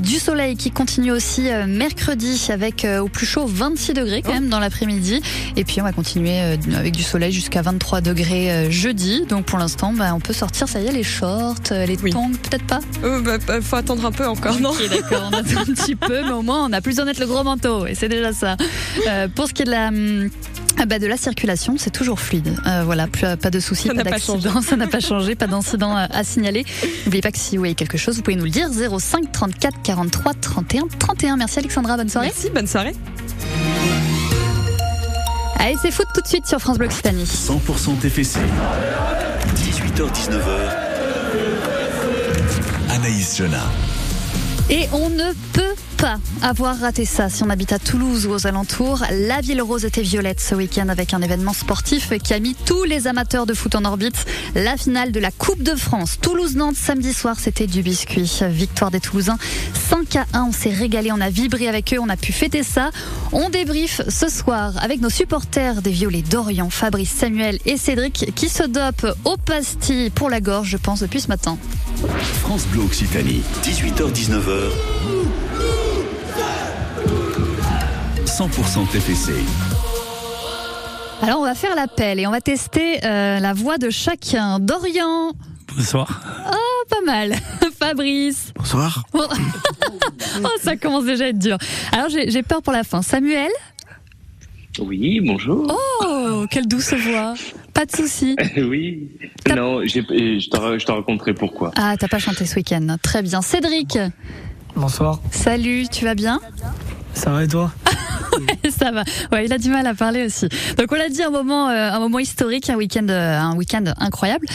Du soleil qui continue aussi mercredi avec au plus chaud 26 degrés quand même dans l'après-midi. Et puis on va continuer avec du soleil jusqu'à 23 degrés jeudi. Donc pour l'instant, bah, on peut sortir, ça y est, les shorts, les tongs, peut-être pas? Bah, bah, Faut attendre un peu encore, non? d'accord, on attend un petit peu, mais au moins on a plus besoin d'être le gros manteau, et c'est déjà ça. Euh, pour ce qui est de la... Hum, bah de la circulation, c'est toujours fluide. Euh, voilà, plus, pas de soucis, pas d'accident, ça n'a pas changé, pas d'incident à, signaler. N'oubliez pas que si vous voyez quelque chose, vous pouvez nous le dire. 05 34 43 31 31. Merci Alexandra, bonne soirée. Merci, bonne soirée. Allez, c'est foot tout de suite sur France Bleu Occitanie. 100% TFC. 18h-19h. Anaïs Jonah. Et on ne peut pas avoir raté ça si on habite à Toulouse ou aux alentours. La ville rose était violette ce week-end avec un événement sportif qui a mis tous les amateurs de foot en orbite. La finale de la Coupe de France. Toulouse-Nantes samedi soir, c'était du biscuit. Victoire des Toulousains 5 à 1. On s'est régalé, on a vibré avec eux, on a pu fêter ça. On débriefe ce soir avec nos supporters des Violets d'Orient, Fabrice, Samuel et Cédric qui se dopent au pastilles pour la gorge, je pense, depuis ce matin. France Bleu Occitanie, 18h-19h. 100% TFC. Alors on va faire l'appel et on va tester euh, la voix de chacun. Dorian. Bonsoir. Oh, pas mal. Fabrice. Bonsoir. oh, ça commence déjà à être dur. Alors j'ai peur pour la fin. Samuel. Oui, bonjour. Oh, quelle douce voix. Pas de souci. oui. Non, je te, je te raconterai pourquoi. Ah, t'as pas chanté ce week-end. Très bien. Cédric. Bonsoir. Salut, tu vas bien? Ça va et toi ça va. Ouais, il a du mal à parler aussi. Donc on l'a dit un moment, euh, un moment historique, un week-end, euh, un week-end incroyable.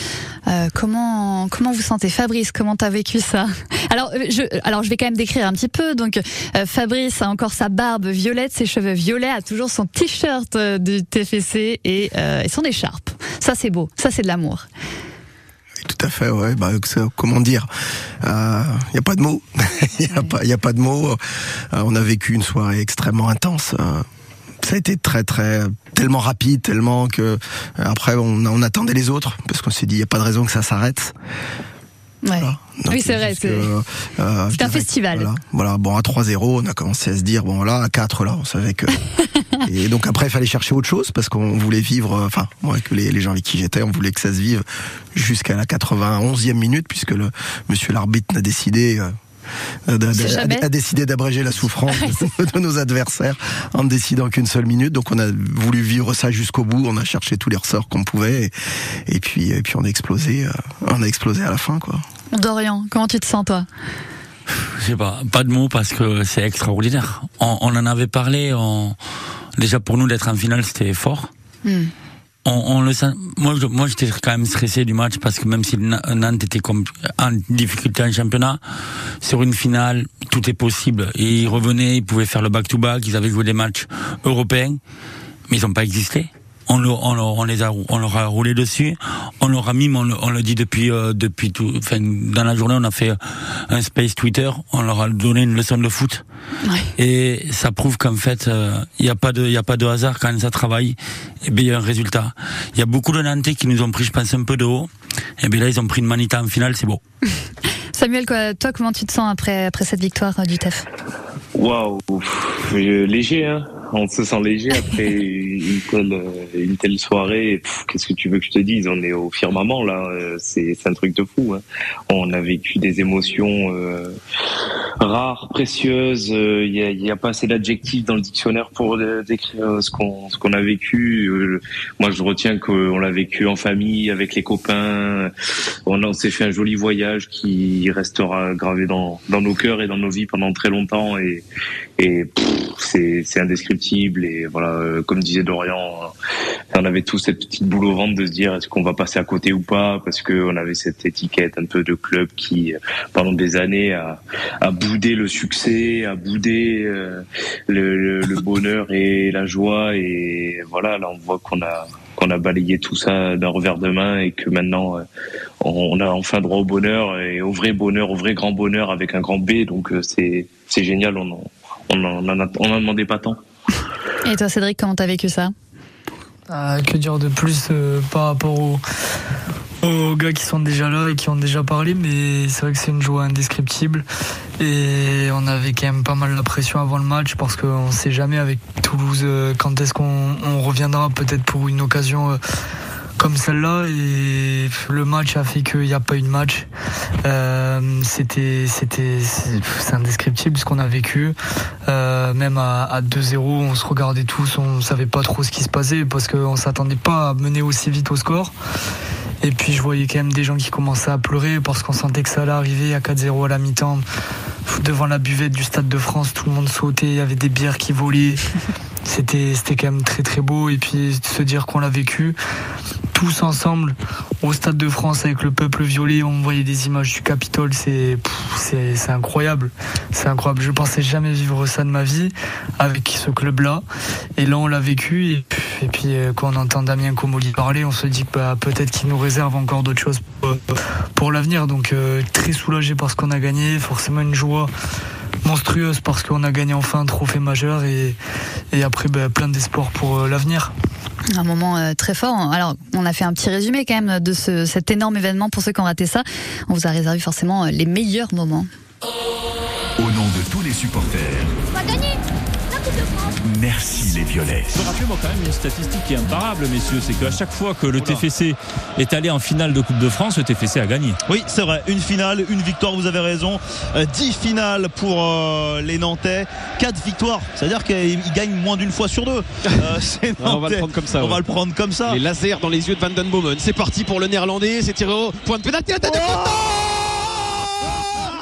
Euh, comment comment vous sentez, Fabrice? Comment t'as vécu ça? Alors je alors je vais quand même décrire un petit peu. Donc Fabrice a encore sa barbe violette, ses cheveux violets, a toujours son t-shirt du TFC et, et son écharpe. Ça c'est beau. Ça c'est de l'amour. Tout à fait, ouais. Bah, comment dire Il euh, n'y a pas de mots. Il n'y a, a pas de mots. Euh, on a vécu une soirée extrêmement intense. Euh, ça a été très très tellement rapide, tellement que après on, on attendait les autres parce qu'on s'est dit il n'y a pas de raison que ça s'arrête. Ouais. oui, c'est vrai. C'est euh, un festival. Voilà, voilà. bon, à 3-0, on a commencé à se dire, bon, voilà, à 4, là, on savait que. et donc après, il fallait chercher autre chose parce qu'on voulait vivre, euh, enfin, moi, que les, les gens avec qui j'étais, on voulait que ça se vive jusqu'à la 91e minute puisque le monsieur l'arbitre n'a décidé. Euh, a, décidé d'abréger la souffrance de, nos adversaires en ne décidant qu'une seule minute. Donc on a voulu vivre ça jusqu'au bout. On a cherché tous les ressorts qu'on pouvait et, puis et puis on a explosé. Euh, on a explosé à la fin quoi. Dorian, comment tu te sens toi? Je sais pas, pas de mots parce que c'est extraordinaire. On, en avait parlé. On déjà pour nous d'être en finale, c'était fort. Hmm. On, on le sent. Moi, je- moi, j'étais quand même stressé du match parce que même si Na- Nantes était comme en difficulté en championnat, sur une finale, tout est possible. Et ils revenaient, ils pouvaient faire le back-to-back, ils avaient joué des matchs européens, mais ils n'ont pas existé. On, les a, on leur a roulé dessus, on leur a mis, mais on, le- on le dit depuis, euh, depuis tout, enfin, dans la journée, on a fait un space Twitter, on leur a donné une leçon de foot. Et ça prouve qu'en fait, il n'y a pas de, il y a pas de hasard quand ça travaille. Et bien, il y a un résultat. Il y a beaucoup de Nantais qui nous ont pris, je pense, un peu de haut. Et bien là, ils ont pris une manita en finale, c'est beau. Samuel, quoi, toi, comment tu te sens après, après cette victoire euh, du TEF Waouh, euh, léger, hein. On se sent léger après une telle, euh, une telle soirée. Qu'est-ce que tu veux que je te dise? On est au firmament là. euh, C'est un truc de fou. hein. On a vécu des émotions euh, rares, précieuses. euh, Il y, a, il y a pas assez d'adjectifs dans le dictionnaire pour euh, décrire euh, ce qu'on ce qu'on a vécu. Euh, Moi, je retiens qu'on l'a vécu en famille, avec les copains. On, a- s'est fait un joli voyage qui restera gravé dans, dans nos cœurs et dans nos vies pendant très longtemps. Et, et c'est c'est Et voilà, euh, comme disait Dorian, euh, on avait tous cette petite boule au ventre de se dire est-ce qu'on va passer à côté ou pas parce que on avait cette étiquette un peu de club qui, euh, pendant des années, a, a boudé le succès, a boudé le, bonheur et la joie. Et voilà, là, on voit qu'on a qu'on a balayé tout ça d'un revers de main et que maintenant on a enfin droit au bonheur et au vrai bonheur, au vrai grand bonheur avec un grand B. Donc c'est génial. On en, on on en demandait pas tant. Et toi, Cédric, comment t'as vécu ça Ah, que dire de plus euh, par rapport aux, aux gars qui sont déjà là et qui ont déjà parlé, mais c'est vrai que c'est une joie indescriptible. Et on avait quand même pas mal la pression avant le match parce qu'on sait jamais avec Toulouse euh, quand est-ce qu'on on reviendra peut-être pour une occasion. Comme celle-là et le match a fait qu'il n'y a pas eu de match. Euh, c'était c'était c'est indescriptible ce qu'on a vécu. Euh, même à, à 2-0, on se regardait tous, on savait pas trop ce qui se passait parce qu'on s'attendait pas à mener aussi vite au score. Et puis je voyais quand même des gens qui commençaient à pleurer parce qu'on sentait que ça allait arriver à 4-0 à la mi-temps. Devant la buvette du Stade de France, tout le monde sautait, il y avait des bières qui volaient. C'était c'était quand même très très beau. Et puis se dire qu'on l'a vécu tous ensemble au Stade de France avec le peuple violet, on voyait des images du Capitole, c'est c'est incroyable. C'est incroyable. Je pensais jamais vivre ça de ma vie avec ce club-là. Et là, on l'a vécu. Et puis, euh, quand on entend Damien Comoli parler, on se dit que bah, peut-être qu'il nous réserve encore d'autres choses pour, pour l'avenir. Donc, euh, très soulagé parce qu'on a gagné. Forcément, une joie monstrueuse parce qu'on a gagné enfin un trophée majeur. Et, et après, bah, plein d'espoir pour euh, l'avenir. Un moment euh, très fort. Alors, on a fait un petit résumé quand même de ce, cet énorme événement pour ceux qui ont raté ça. On vous a réservé forcément euh, les meilleurs moments. Au nom de tous les supporters, merci les Violets. Je me rappelle moi quand même une statistique qui est imparable, messieurs, c'est qu'à chaque fois que le TFC est allé en finale de Coupe de France, le TFC a gagné. Oui, c'est vrai. Une finale, une victoire, vous avez raison. Euh, 10 finales pour euh, les Nantais. 4 victoires. C'est-à-dire qu'ils gagnent moins d'une fois sur deux. Euh, on va le prendre comme ça. On ouais. va le prendre comme ça. Les lasers dans les yeux de Van Den Bomen. C'est parti pour le néerlandais. C'est tiré au point de pénalty. La tête de Costa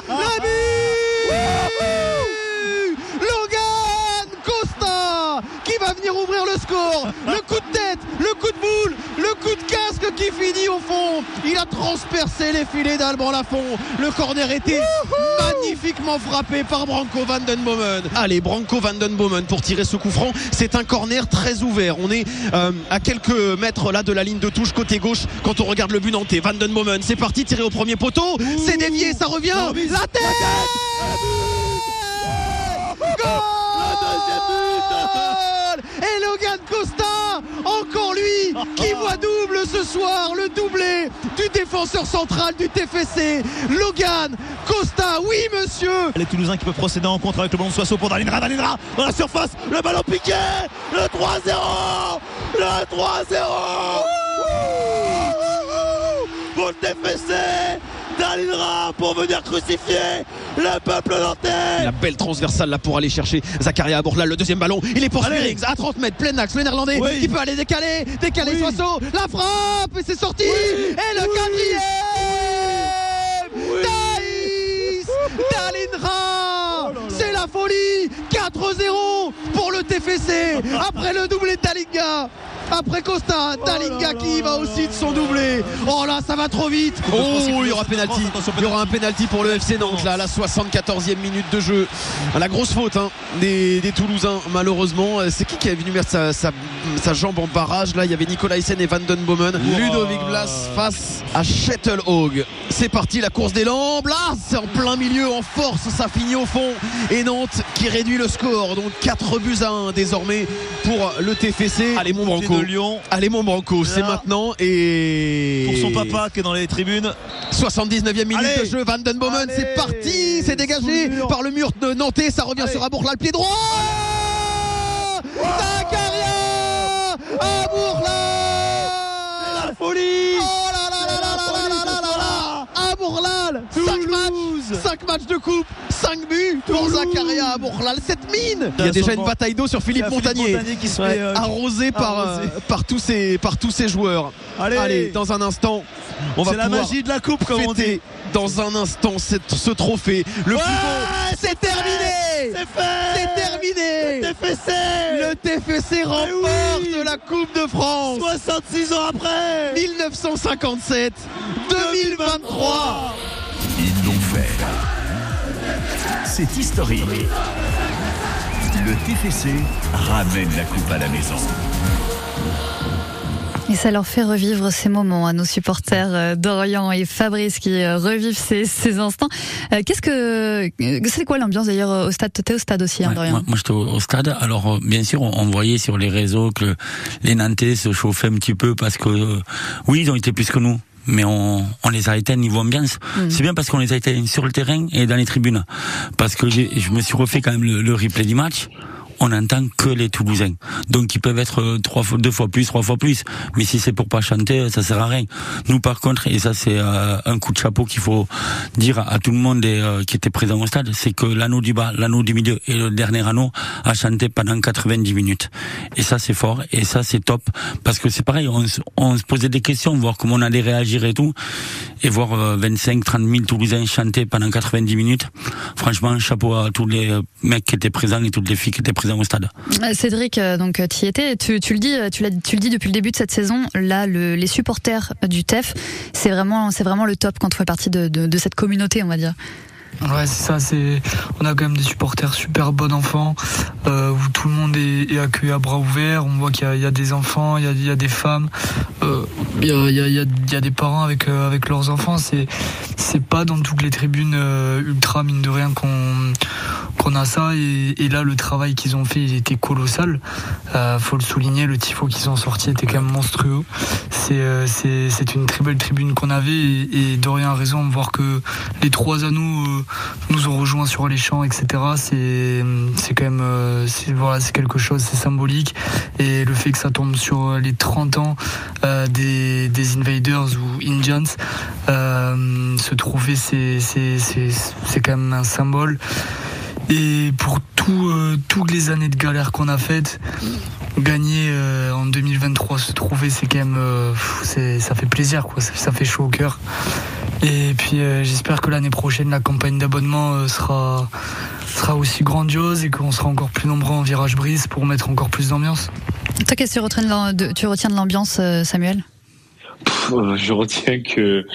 La but Logan Costa qui va venir ouvrir le score. Le coup de tête, le coup de boule, le coup de casque qui finit au fond. Il a transpercé les filets d'Alban Lafont. Le corner était magnifiquement frappé par Branco Van Den Bomen. Allez, Branco Van Den Bomen pour tirer ce coup franc. C'est un corner très ouvert. On est euh, à quelques mètres là de la ligne de touche côté gauche quand on regarde le but nantais. Van Den Bomen, c'est parti, tiré au premier poteau. C'est dévié, ça revient. La tête Goal Et Logan Costa, encore lui, qui voit double ce soir, le doublé du défenseur central du TFC. Logan Costa, oui monsieur Les Toulousains qui peuvent procéder en contre avec le ballon de Soissons pour Dalinra. Dalinra dans la surface. Le ballon piqué. Le 3-0. Le 3-0. Pour le TFC. Dalinra pour venir crucifier le peuple nantais. La belle transversale là pour aller chercher Zakaria Bourla, le deuxième ballon. Il est Allez. Riggs à 30 mètres, plein axe, le néerlandais Oui. qui peut aller décaler, décaler Oui. La frappe et c'est sorti Et le quatrième Thaïs Dalinra C'est la folie 4-0 pour le TFC après le doublé de Dalinga. Après Costa, Dalinga qui va aussi de son doublé. Oh là, ça va trop vite. Oh, il y aura penalty. Il y aura un penalty pour le FC Nantes là, à la 74e minute de jeu. La grosse faute hein, des, des Toulousains, malheureusement. C'est qui qui est venu mettre sa, sa- sa jambe en barrage Là, il y avait Nicolas Hyssen et Van Den Bomen. Ludovic Blas face à Hog. C'est parti, la course des. Là, c'est en plein milieu, en force. Ça finit au fond. Et Nantes qui réduit le score. Donc 4 buts à 1 désormais pour le TFC. Allez, mon Branco. De Lyon. Allez, mon Branco, c'est maintenant. Et. Pour son papa qui est dans les tribunes. 79e minute Allez. de jeu, Van Den Bomen, c'est parti, c'est dégagé par le mur de Nantais, ça revient sur Abourla, le pied droit Zakaria Abourla La folie Oh là là là là là là là là là Abourlal 5 matchs 5 matchs de coupe 5 buts pour Zakaria Abourlal cette mine Il y a déjà une bataille d'eau sur Philippe a Philippe Montagnier, Montagnier qui se Ouais, fait, euh, arrosé par, arrosé. euh, par, tous ces, par tous ces joueurs. Allez. dans un instant on va C'est la magie de la coupe, comme on fêter dit. dans un instant cette- ce trophée. Le Ouais, plus beau c'est terminé. C'est fait. C'est terminé. Le TFC le TFC remporte la Coupe de France. 66 ans après. 1957 2023 Ils l'ont fait. C'est historique. Le TFC ramène la coupe à la maison. Et ça leur fait revivre ces moments à nos supporters euh, Dorian et Fabrice qui euh, revivent ces, ces instants. Euh, Qu'est-ce que c'est quoi l'ambiance d'ailleurs au stade? T'es au stade aussi, hein, Ouais, Dorian? moi, moi, j'étais au, stade. Alors, bien sûr, on, on voyait sur les réseaux que les Nantais se chauffaient un petit peu parce que, oui, ils ont été plus que nous. Mais on, on les a éteints niveau ambiance. Mhm. C'est bien parce qu'on les a éteints sur le terrain et dans les tribunes. Parce que je me suis refait quand même le, le replay du match. On n'entend que les Toulousains. Donc ils peuvent être euh, trois fois, deux fois plus, trois fois plus. Mais si c'est pour pas chanter, ça sert à rien. Nous par contre, et ça c'est euh, un coup de chapeau qu'il faut dire à, tout le monde et, euh, qui était présent au stade, c'est que l'anneau du bas, l'anneau du milieu et le dernier anneau a chanté pendant 90 minutes. Et ça c'est fort et ça c'est top parce que c'est pareil, on, se- on se posait des questions, voir comment on allait réagir et tout, et voir euh, 25, 30 000 Toulousains chanter pendant 90 minutes. Franchement, chapeau à tous les euh, mecs qui étaient présents et toutes les filles qui étaient présentes stade. Euh, Cédric, euh, donc tu y étais, tu, le dis, euh, tu, l'as- tu le dis depuis le début de cette saison. Là, le- les supporters du TEF, c'est vraiment, c'est vraiment le top quand tu fais partie de cette communauté, on va dire. Ouais, c'est ça. C'est, on a quand même des supporters super bon enfants euh, où tout le monde est, est accueilli à bras ouverts. On voit qu'il y y a des enfants, il y a, il y a des femmes, euh, il, y a, il, y a, il y a- des parents avec euh, avec leurs enfants. C'est c'est pas dans toutes les tribunes euh, ultra mine de rien qu'on qu'on a ça. Et, et là, le travail qu'ils ont fait, il était colossal. Euh, faut le souligner, le tifo qu'ils ont sorti était quand même monstrueux. C'est euh, c'est c'est une très belle tribune qu'on avait et, et Dorian a raison de voir que les trois anneaux nous ont rejoints sur les champs, etc. C'est c'est quand même euh, voilà c'est quelque chose, c'est symbolique et le fait que ça tombe sur les 30 ans euh, des, des Invaders ou Indians, euh, ce trophée c'est c'est c'est c'est quand même un symbole. Et pour tout, euh, toutes les années de galère qu'on a faites, gagner euh, en 2023 se trouver, c'est quand même, euh, ça fait plaisir, quoi. Ça, fait chaud au cœur. Et puis euh, j'espère que l'année prochaine, la campagne d'abonnement euh, sera, sera aussi grandiose et qu'on sera encore plus nombreux en virage brise pour mettre encore plus d'ambiance. Toi, qu'est-ce que tu retiens de l'ambiance, Samuel? Je retiens que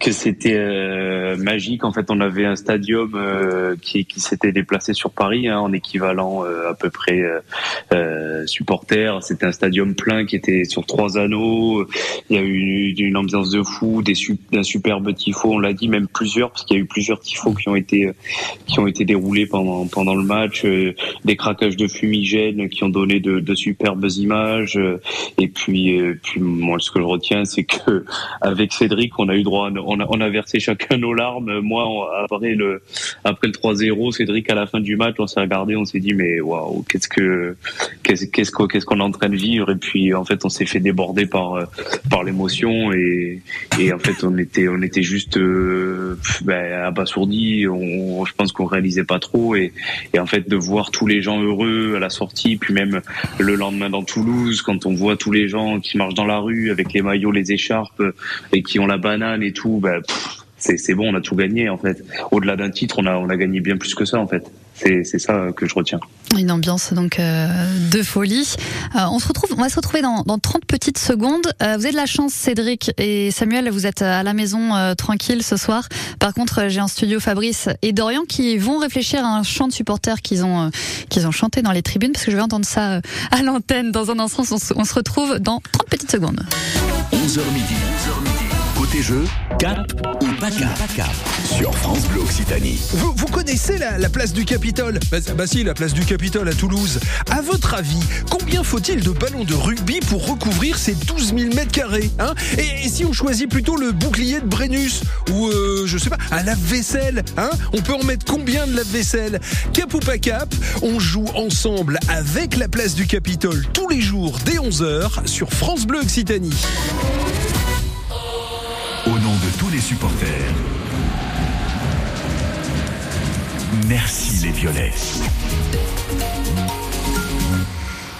que c'était euh, magique. En fait, on avait un stadium euh, qui s'était déplacé sur Paris hein, en équivalent euh, à peu près supporter. C'était un stadium plein qui était sur trois anneaux. Il y a eu une, ambiance de fou, des su- un superbe tifo. On l'a dit, même plusieurs parce qu'il y a eu plusieurs tifos qui ont été qui ont été déroulés pendant pendant le match. des craquages de fumigène qui ont donné de, superbes images. et puis, puis moi, ce que je retiens, c'est que avec Cédric, on a eu droit, on a, versé chacun nos larmes. Moi, après le après le 3-0, Cédric à la fin du match, on s'est regardé, on s'est dit mais waouh, qu'est-ce que qu'est-ce qu'on est en train de vivre? Et puis en fait, on s'est fait déborder par euh, par l'émotion et en fait, on était on était juste euh, ben, abasourdis. On, je pense qu'on réalisait pas trop et et en fait de voir tous les gens heureux à la sortie, puis même le lendemain dans Toulouse, quand on voit tous les gens qui marchent dans la rue avec les maillots, les et qui ont la banane et tout, bah, c'est bon, on a tout gagné en fait. Au-delà d'un titre, on a on a gagné bien plus que ça en fait. C'est ça que je retiens. Une ambiance donc euh, de folie. Euh, on se retrouve, on va se retrouver dans, dans 30 petites secondes. Euh, vous avez de la chance, Cédric et Samuel, vous êtes à la maison tranquille ce soir. Par contre, j'ai en studio Fabrice et Dorian qui vont réfléchir à un chant de supporters qu'ils ont qu'ils ont chanté dans les tribunes parce que je vais entendre ça à l'antenne dans un instant. On se retrouve dans 30 petites secondes. 11h midi. 11h midi. Côté jeu, cap ou pas cap Sur France Bleu Occitanie. Vous, connaissez la, la place du Capitole? Bah, bah si, la place du Capitole à Toulouse. À votre avis, combien faut-il de ballons de rugby pour recouvrir ces 12 000 mètres carrés hein? Et, et si on choisit plutôt le bouclier de Brennus ou euh, je sais pas, un lave-vaisselle, hein? On peut en mettre combien de lave-vaisselle? Cap ou pas cap On joue ensemble avec la place du Capitole tous les jours dès 11h sur France Bleu Occitanie. Supporters, merci les violets.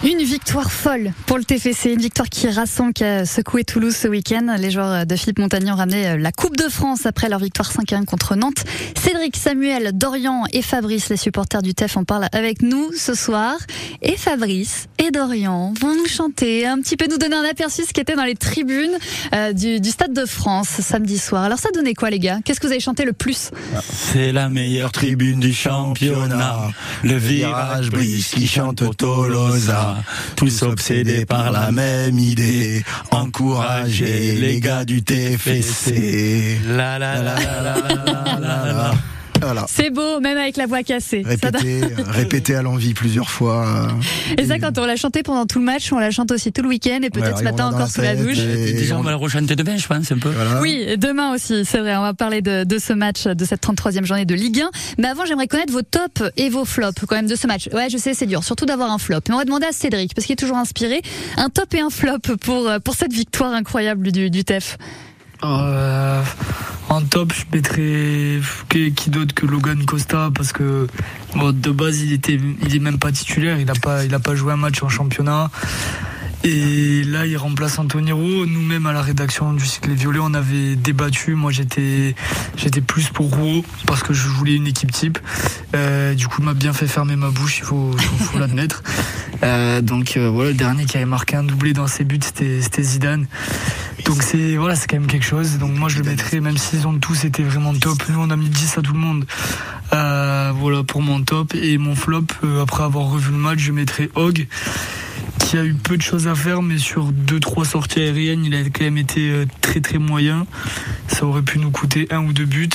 Une victoire folle pour le TFC, une victoire qui rassemble, qui a secoué Toulouse ce week-end. Les joueurs de Philippe Montagny ont ramené euh, la Coupe de France après leur victoire 5-1 contre Nantes. Cédric, Samuel, Dorian et Fabrice, les supporters du TEF, en parlent avec nous ce soir. Et Fabrice et Dorian vont nous chanter, un petit peu nous donner un aperçu ce qui était dans les tribunes euh, du, Stade de France samedi soir. Alors ça donnait quoi les gars? Qu'est-ce que vous avez chanté le plus? C'est la meilleure tribune du championnat. Le virage brise qui chante Tolosa. Tous obsédés par la même idée. Encourager les gars du TFC. La la la la la la la. Voilà. C'est beau, même avec la voix cassée. Donne- Répété, répété à l'envie plusieurs fois. euh, Et ça, quand on l'a chanté pendant tout le match, on la chante aussi tout le week-end et peut-être Ouais, ce matin l'a encore la sous la douche. et- Déjà, on va le rechanter demain, je pense, un peu. Oui, et demain aussi, c'est vrai. On va parler de, de ce match, de cette 33e journée de Ligue 1. Mais avant, j'aimerais connaître vos tops et vos flops quand même de ce match. Ouais, je sais, c'est dur, surtout d'avoir un flop. Mais on va demander à Cédric, parce qu'il est toujours inspiré, un top et un flop pour, euh, pour cette victoire incroyable du, du TEF. Euh, en top, je mettrais qui, d'autre que Logan Costa parce que bon, de base il était, il est même pas titulaire, il a pas, il a pas joué un match en championnat. Et là, il remplace Anthony Roux. Nous-mêmes, à la rédaction du cycle Les Violets, on avait débattu. Moi, j'étais, j'étais plus pour Roux parce que je voulais une équipe type. Euh, du coup, il m'a bien fait fermer ma bouche, il faut, l'admettre. Euh, donc euh, voilà, le dernier qui avait marqué un doublé dans ses buts, c'était Zidane. Donc c'est voilà, c'est quand même quelque chose. Donc moi, je le mettrais, même s'ils ont tous été vraiment top. Nous, on a mis 10 à tout le monde. Euh, voilà pour mon top et mon flop. euh, après avoir revu le match, je mettrais Hog qui a eu peu de choses à faire, mais sur deux trois sorties aériennes, il a quand même été euh, très très moyen. Ça aurait pu nous coûter un ou deux buts,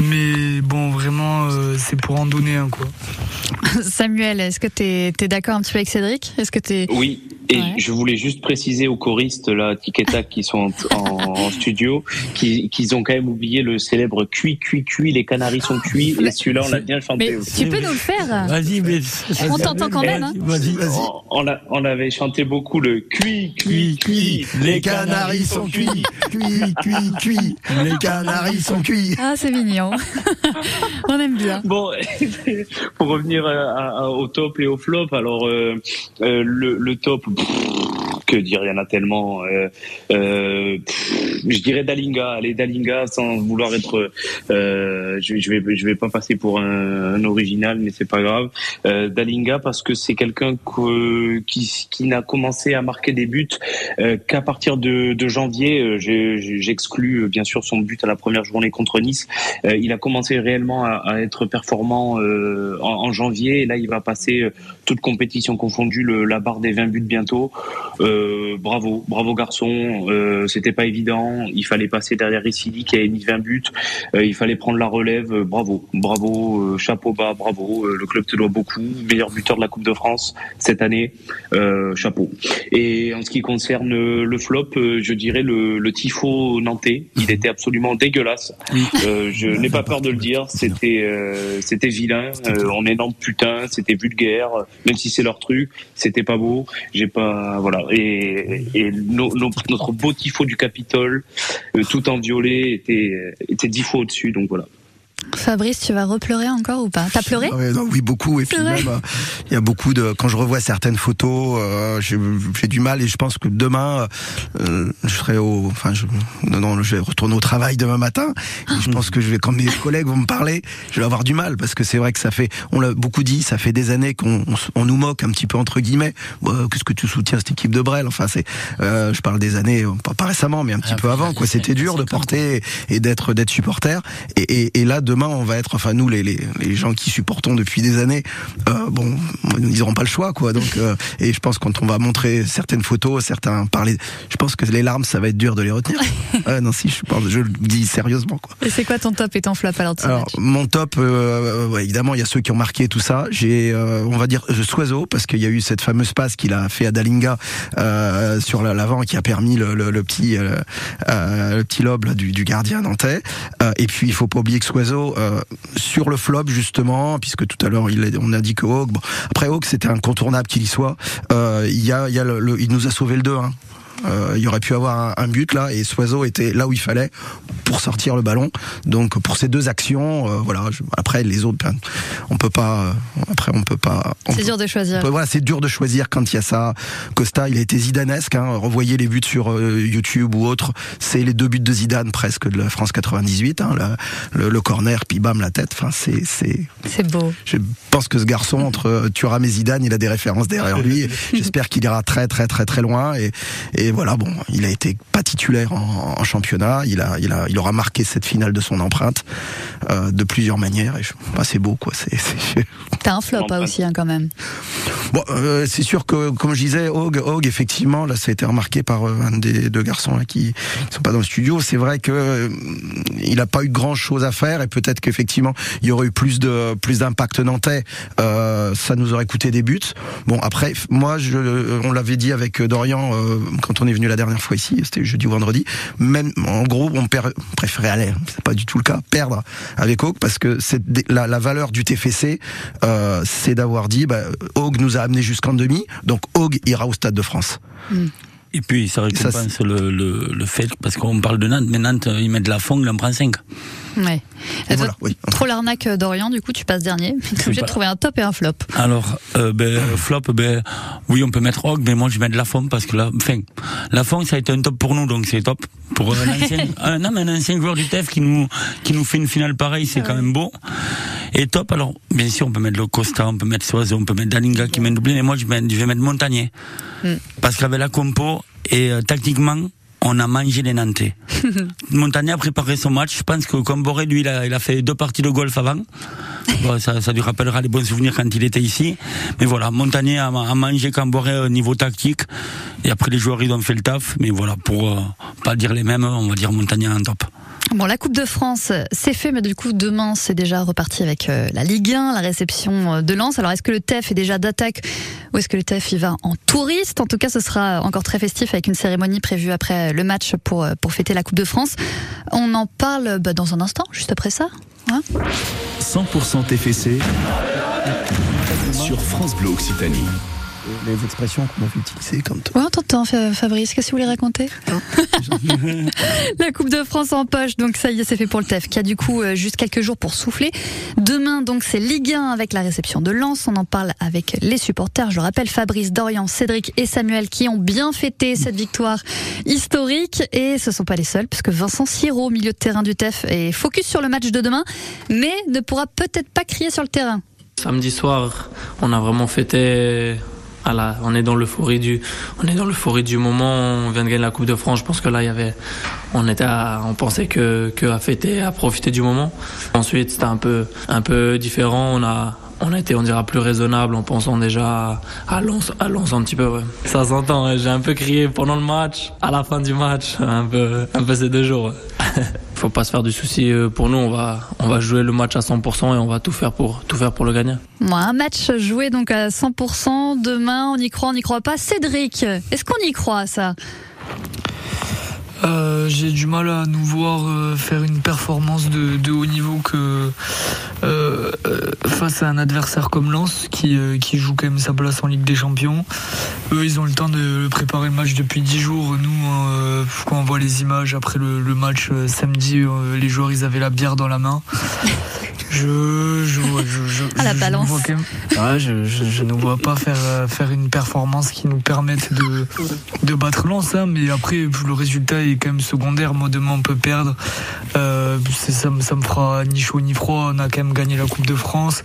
mais bon, vraiment, euh, c'est pour en donner un quoi. Samuel, est-ce que tu es, d'accord un petit peu avec Cédric? Est-ce que t'es... Oui, et Ouais. je voulais juste préciser aux choristes, là, Tic et Tac, qui sont en, studio, qu'ils qu'ils ont quand même oublié le célèbre cuit, cuit, cuit, les canaris sont cuits, et celui-là, on l'a bien chanté Mais aussi. tu peux nous le faire Vas-y, mais. On t'entend quand même. hein. Vas-y, vas-y. On, on l'a- on avait chanté beaucoup le cuit, cuit, cuit, Les canaris sont cuits, cuits, cuits, cuits. Les canaris sont cuits. Ah, c'est mignon. On aime bien. Bon, pour revenir à- à- au top et au flop, alors euh, euh, le, le top, pff, que dire, il y en a tellement. euh, euh, je dirais Dalinga, allez Dalinga, sans vouloir être, euh, je, je vais, je vais pas passer pour un, un original, mais c'est pas grave. Euh, Dalinga parce que c'est quelqu'un que- qui, qui n'a commencé à marquer des buts euh, qu'à partir de, de janvier. Euh, J'exclus bien sûr son but à la première journée contre Nice. Il a commencé réellement à, à être performant en, en janvier et là il va passer toute compétition confondue le- la barre des 20 buts bientôt. Euh, bravo, bravo garçon. Euh, C'était pas évident. Il fallait passer derrière Ricili qui avait mis 20 buts. Euh, il fallait prendre la relève. Euh, bravo, bravo, euh, chapeau bas, bravo. Euh, le club te doit beaucoup. Meilleur buteur de la Coupe de France cette année. Euh, chapeau. Et en ce qui concerne euh, le flop, euh, je dirais le, le tifo nantais. Il était absolument dégueulasse. Euh, je n'ai pas peur de le dire. C'était euh, c'était vilain. Euh, on est Nantes putain. C'était vulgaire. Même si c'est leur truc, c'était pas beau. J'ai pas voilà. Et, et no- no- notre beau tifo du Capitole, euh, tout en violet, était était dix fois au dessus. Donc voilà. Fabrice, tu vas repleurer encore ou pas? T'as pleuré? Ah ouais, non, Oui, beaucoup. Et puis euh, il y a beaucoup de. Quand je revois certaines photos, euh, j'ai j'ai du mal et je pense que demain, euh, je serai au. Enfin, je, non, non, je vais retourner au travail demain matin. Et je pense que je vais, quand mes collègues vont me parler, je vais avoir du mal parce que c'est vrai que ça fait. On l'a beaucoup dit, ça fait des années qu'on on, nous moque un petit peu entre guillemets. Qu'est-ce que tu soutiens cette équipe de Brel? Enfin, c'est. euh, je parle des années, pas, pas récemment, mais un petit peu avant. Quoi, c'était dur de porter et d'être d'être supporter. Et, et, et là, demain, on va être. Enfin, nous, les, les, les gens qui supportons depuis des années, euh, bon, ils n'auront pas le choix, quoi. Donc, euh, et je pense quand on va montrer certaines photos, certains parler, je pense que les larmes, ça va être dur de les retenir. Ouais, non, si, je pense, je le dis sérieusement, quoi. Et c'est quoi ton top et ton flop alors Alors, mon top, euh, ouais, évidemment, il y a ceux qui ont marqué tout ça. J'ai, euh, on va dire, euh, Soiseau, parce qu'il y a eu cette fameuse passe qu'il a fait à Dalinga euh, sur la- l'avant qui a permis le, le- le petit, euh, euh, le petit lobe là, du, du gardien nantais. Euh, et puis, il faut pas oublier que Soiseau, euh, sur le flop justement, puisque tout à l'heure, on a dit que Hawk, après Hawk, c'était incontournable qu'il y soit. Euh, il y a, nous a sauvé le 2 hein. Euh, il y aurait pu avoir un, un but là et Soiseau était là où il fallait pour sortir le ballon. Donc pour ces deux actions, euh, voilà. je- après les autres, ben, on peut pas. euh, après on peut pas. on C'est dur de choisir. peut- voilà, c'est dur de choisir quand il y a ça. Costa, il a été zidanesque. Hein. Revoyez les buts sur euh, YouTube ou autre. C'est les deux buts de Zidane presque de la France 98. Hein, la- le, le corner, puis bam la tête. Enfin, c'est c'est. C'est beau. Je pense que ce garçon entre Thuram et Zidane, il a des références derrière lui. J'espère qu'il ira très très très très loin. Et, et voilà, bon, il a été pas titulaire en, en championnat. Il a il a il aura marqué cette finale de son empreinte euh, de plusieurs manières. Et je, bah, c'est beau quoi. C'est T'as un flop hein, aussi hein, quand même. Bon, euh, c'est sûr que, comme je disais, Hog, Hog, effectivement, là, ça a été remarqué par euh, un des deux garçons là, qui sont pas dans le studio. C'est vrai que il a pas eu grand chose à faire et peut-être qu'effectivement, il y aurait eu plus de plus d'impact nantais. Ça nous aurait coûté des buts. Bon, après, moi, je, on l'avait dit avec Dorian euh, quand on est venu la dernière fois ici, c'était jeudi ou vendredi. Même, en gros, on per- on préférait aller, hein, c'est pas du tout le cas, perdre avec Hog parce que c'est la, valeur du TFC, euh, c'est d'avoir dit, bah, nous a amené jusqu'en demi, donc Hog ira au Stade de France. Et puis ça récompense le, le, le fait, parce qu'on parle de Nantes, mais Nantes, ils mettent de la fongue, il en prend 5. Ouais. Et toi, Trop l'arnaque euh, d'Orient, du coup, tu passes dernier. T'es obligé de trouver un top et un flop. Alors, euh, ben, flop, ben, oui, on peut mettre Hog, mais moi je mets de la fongue parce que là, enfin, la fongue ça a été un top pour nous, donc c'est top. Pour un ancien, un, non, mais un ancien joueur du TEF qui nous, qui nous fait une finale pareille, c'est quand même beau. Et top, alors, bien sûr, on peut mettre le Costa, on peut mettre Soiseau, on peut mettre Dalinga qui met un doublé, mais moi je, vais mettre Montagnier. Mm. Parce qu'avec la compo, et euh, tactiquement, on a mangé les Nantais. Montagnier a préparé son match. Je pense que Comboré, lui, il a, il a fait deux parties de golf avant. Ça, ça lui rappellera les bons souvenirs quand il était ici. Mais voilà, Montagnier a, a mangé Camboré au niveau tactique. Et après, les joueurs, ils ont fait le taf. Mais voilà, pour euh, pas dire les mêmes, on va dire Montagnier en top. Bon, la Coupe de France, c'est fait, mais du coup, demain, c'est déjà reparti avec euh, la Ligue 1, la réception euh, de Lens. Alors, est-ce que le TEF est déjà d'attaque ou est-ce que le TEF y va en touriste? En tout cas, ce sera encore très festif avec une cérémonie prévue après le match pour, euh, fêter la Coupe de France. On en parle bah, dans un instant, juste après ça. Hein 100% TFC sur France Bleu Occitanie. Les expressions qu'on a pu utiliser quand. Ouais, on t'entend, Fa- Fabrice. Qu'est-ce que vous voulez raconter La Coupe de France en poche, donc ça y est, c'est fait pour le TEF, qui a du coup euh, juste quelques jours pour souffler. Demain, donc, c'est Ligue 1 avec la réception de Lens. On en parle avec les supporters. Je le rappelle, Fabrice, Dorian, Cédric et Samuel qui ont bien fêté cette victoire historique. Et ce sont pas les seuls, puisque Vincent Siro, milieu de terrain du TEF, est focus sur le match de demain, mais ne pourra peut-être pas crier sur le terrain. Samedi soir, on a vraiment fêté. La- on est dans l'euphorie du, on est dans l'euphorie du moment. On vient de gagner la Coupe de France. Je pense que là, il y avait, on était, à- on pensait que, que à fêter, à profiter du moment. Ensuite, c'était un peu, un peu différent. On a, on a été, on dira, plus raisonnable en pensant déjà à Lens, à Lens un petit peu. ouais. Ça s'entend. ouais. J'ai un peu crié pendant le match, à la fin du match, un peu, un peu ces deux jours. ouais. Faut pas se faire du souci euh, pour nous. On va, on va jouer le match à 100% et on va tout faire pour, tout faire pour le gagner. Bon, un match joué donc à 100%. Demain, on y croit, on n'y croit pas. Cédric, est-ce qu'on y croit à ça? Euh, J'ai du mal à nous voir euh, faire une performance de, de haut niveau que euh, face à un adversaire comme Lens qui, qui joue quand même sa place en Ligue des Champions. Eux, ils ont le temps de préparer le match depuis 10 jours. Nous, quand on voit les images après le, le match samedi, les joueurs, ils avaient la bière dans la main. Je, je, je, je, À la je- nous vois Ouais, je, ne vois pas faire, faire une performance qui nous permette de, de battre Lens, hein, mais après le résultat est quand même secondaire. Moi demain on peut perdre, euh, ça, me- ça me fera ni chaud ni froid. On a quand même gagné la Coupe de France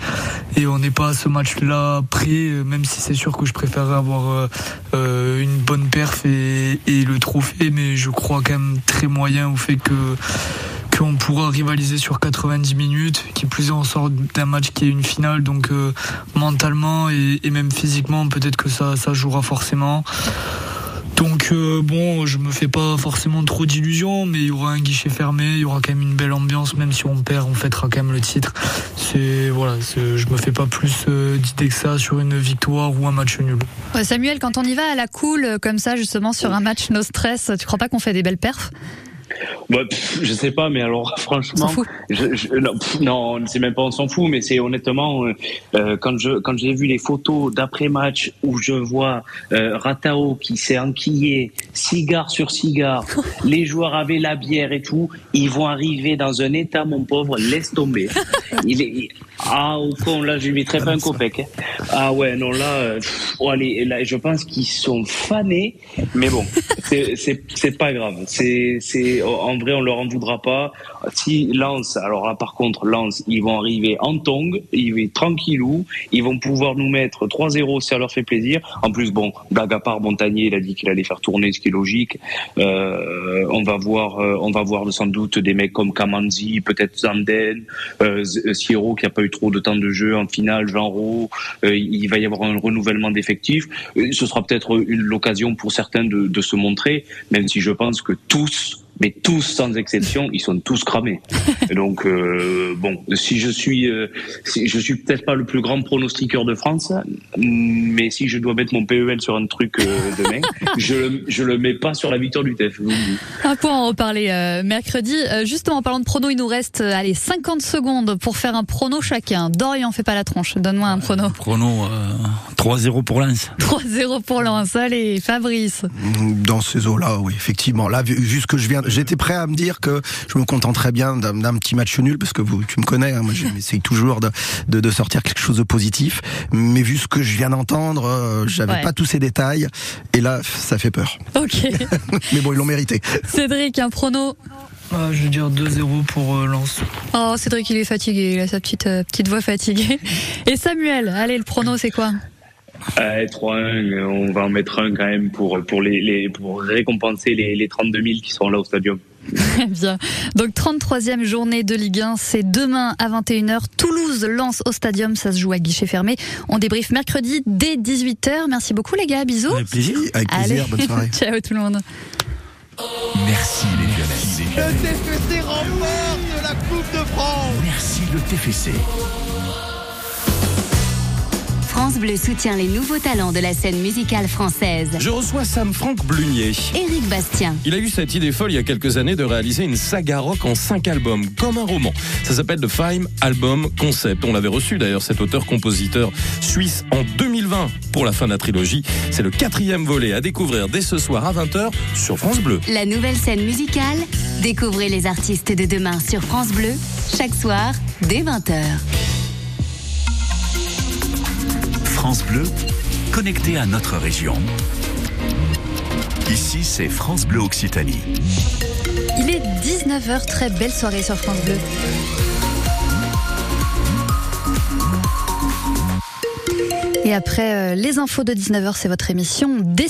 et on n'est pas à ce match-là prêt, même si c'est sûr que je préférerais avoir euh, euh, une bonne perf et, le trophée, mais je crois quand même très moyen au fait qu'on pourra rivaliser sur 90 minutes, qui plus est on sort d'un match qui est une finale, donc mentalement et, et même physiquement peut-être que ça, ça jouera forcément. Donc euh, bon, je me fais pas forcément trop d'illusions, mais il y aura un guichet fermé, il y aura quand même une belle ambiance, même si on perd, on fêtera quand même le titre. C'est voilà, je me fais pas plus euh, d'idées que ça sur une victoire ou un match nul. Samuel, quand on y va à la cool, euh, comme ça, justement, sur un match no stress, tu crois pas qu'on fait des belles perfs? Bah, pff, je sais pas, mais alors franchement, je, je- non, pff, non, c'est même pas on s'en fout, mais c'est honnêtement euh, euh, quand je quand j'ai vu les photos d'après match où je vois euh, Ratao qui s'est enquillé, cigare sur cigare, les joueurs avaient la bière et tout, ils vont arriver dans un état, mon pauvre, laisse tomber. Il est il- ah au con là, je lui mettrais pas un copec. hein. Ah ouais, non là, euh, oh, allez, là, je pense qu'ils sont fanés, mais bon, c'est c'est c'est pas grave. C'est c'est en vrai on leur en voudra pas. Si Lance, alors là par contre Lance, ils vont arriver en tong, ils vont tranquillou, ils vont pouvoir nous mettre 3-0 si ça leur fait plaisir. En plus bon, blague à part, Montagnier il a dit qu'il allait faire tourner, ce qui est logique. Euh, on va voir, euh, on va voir sans doute des mecs comme Kamanzi, peut-être Zanden, euh, qui a pas eu trop de temps de jeu en finale, Genro. Euh, il va y avoir un renouvellement d'effectifs. Euh, Ce sera peut-être l'occasion pour certains de, de se montrer, même si je pense que tous, mais tous sans exception, ils sont tous cramés. Et donc euh, bon, si je suis, euh, si je suis peut-être pas le plus grand pronostiqueur de France, mais si je dois mettre mon PEL sur un truc euh, demain, je le, je le mets pas sur la victoire du dis. Un point en reparler euh, mercredi. Euh, justement, en parlant de prono, il nous reste euh, allez 50 secondes pour faire un prono chacun. Dorian, fais pas la tronche. Donne-moi un prono. Prono euh, 3-0 pour Lens. 3-0 pour Lens. Allez, Fabrice. Dans ces eaux-là, oui, effectivement. Là, vu vu ce que je viens, j'étais prêt à me dire que je me contenterais bien d'un petit match nul parce que vous, tu me connais. Hein, moi, j'essaye toujours de, de, de sortir quelque chose de positif. Mais vu ce que je viens d'entendre, euh, j'avais Ouais. pas tous ces détails. Et là, ça fait peur. Ok. mais bon, ils l'ont mérité. Cédric, un prono. Ah, je vais dire 2-0 pour euh, Lens. Oh, Cédric, il est fatigué. Il a sa petite, euh, petite voix fatiguée. Et Samuel, allez, le prono, c'est quoi? Euh, 3-1, on va en mettre un quand même pour, pour, les, les, pour récompenser les, les 32 000 qui sont là au stadium. Très bien. Donc 33e journée de Ligue 1, c'est demain à 21h. Toulouse lance au stadium, ça se joue à guichet fermé. On débriefe mercredi dès 18h. Merci beaucoup les gars, bisous. Avec plaisir. Avec plaisir, Allez. bonne soirée. Ciao tout le monde. Merci les Lyonnais. Le TFC remporte la Coupe de France. Merci le TFC. France Bleu soutient les nouveaux talents de la scène musicale française. Je reçois Sam Franck Blunier. Éric Bastien, Il a eu cette idée folle il y a quelques années de réaliser une saga rock en cinq albums, comme un roman. Ça s'appelle The Fime Album Concept. On l'avait reçu d'ailleurs, cet auteur-compositeur suisse, en 2020 pour la fin de la trilogie. C'est le quatrième volet à découvrir dès ce soir à 20h sur France Bleu. la nouvelle scène musicale. Découvrez les artistes de demain sur France Bleu, chaque soir, dès 20h. France Bleu, connecté à notre région. Ici, c'est France Bleu Occitanie. Il est 19h, très belle soirée sur France Bleu. Et après euh, les infos de 19h, c'est votre émission Décibel.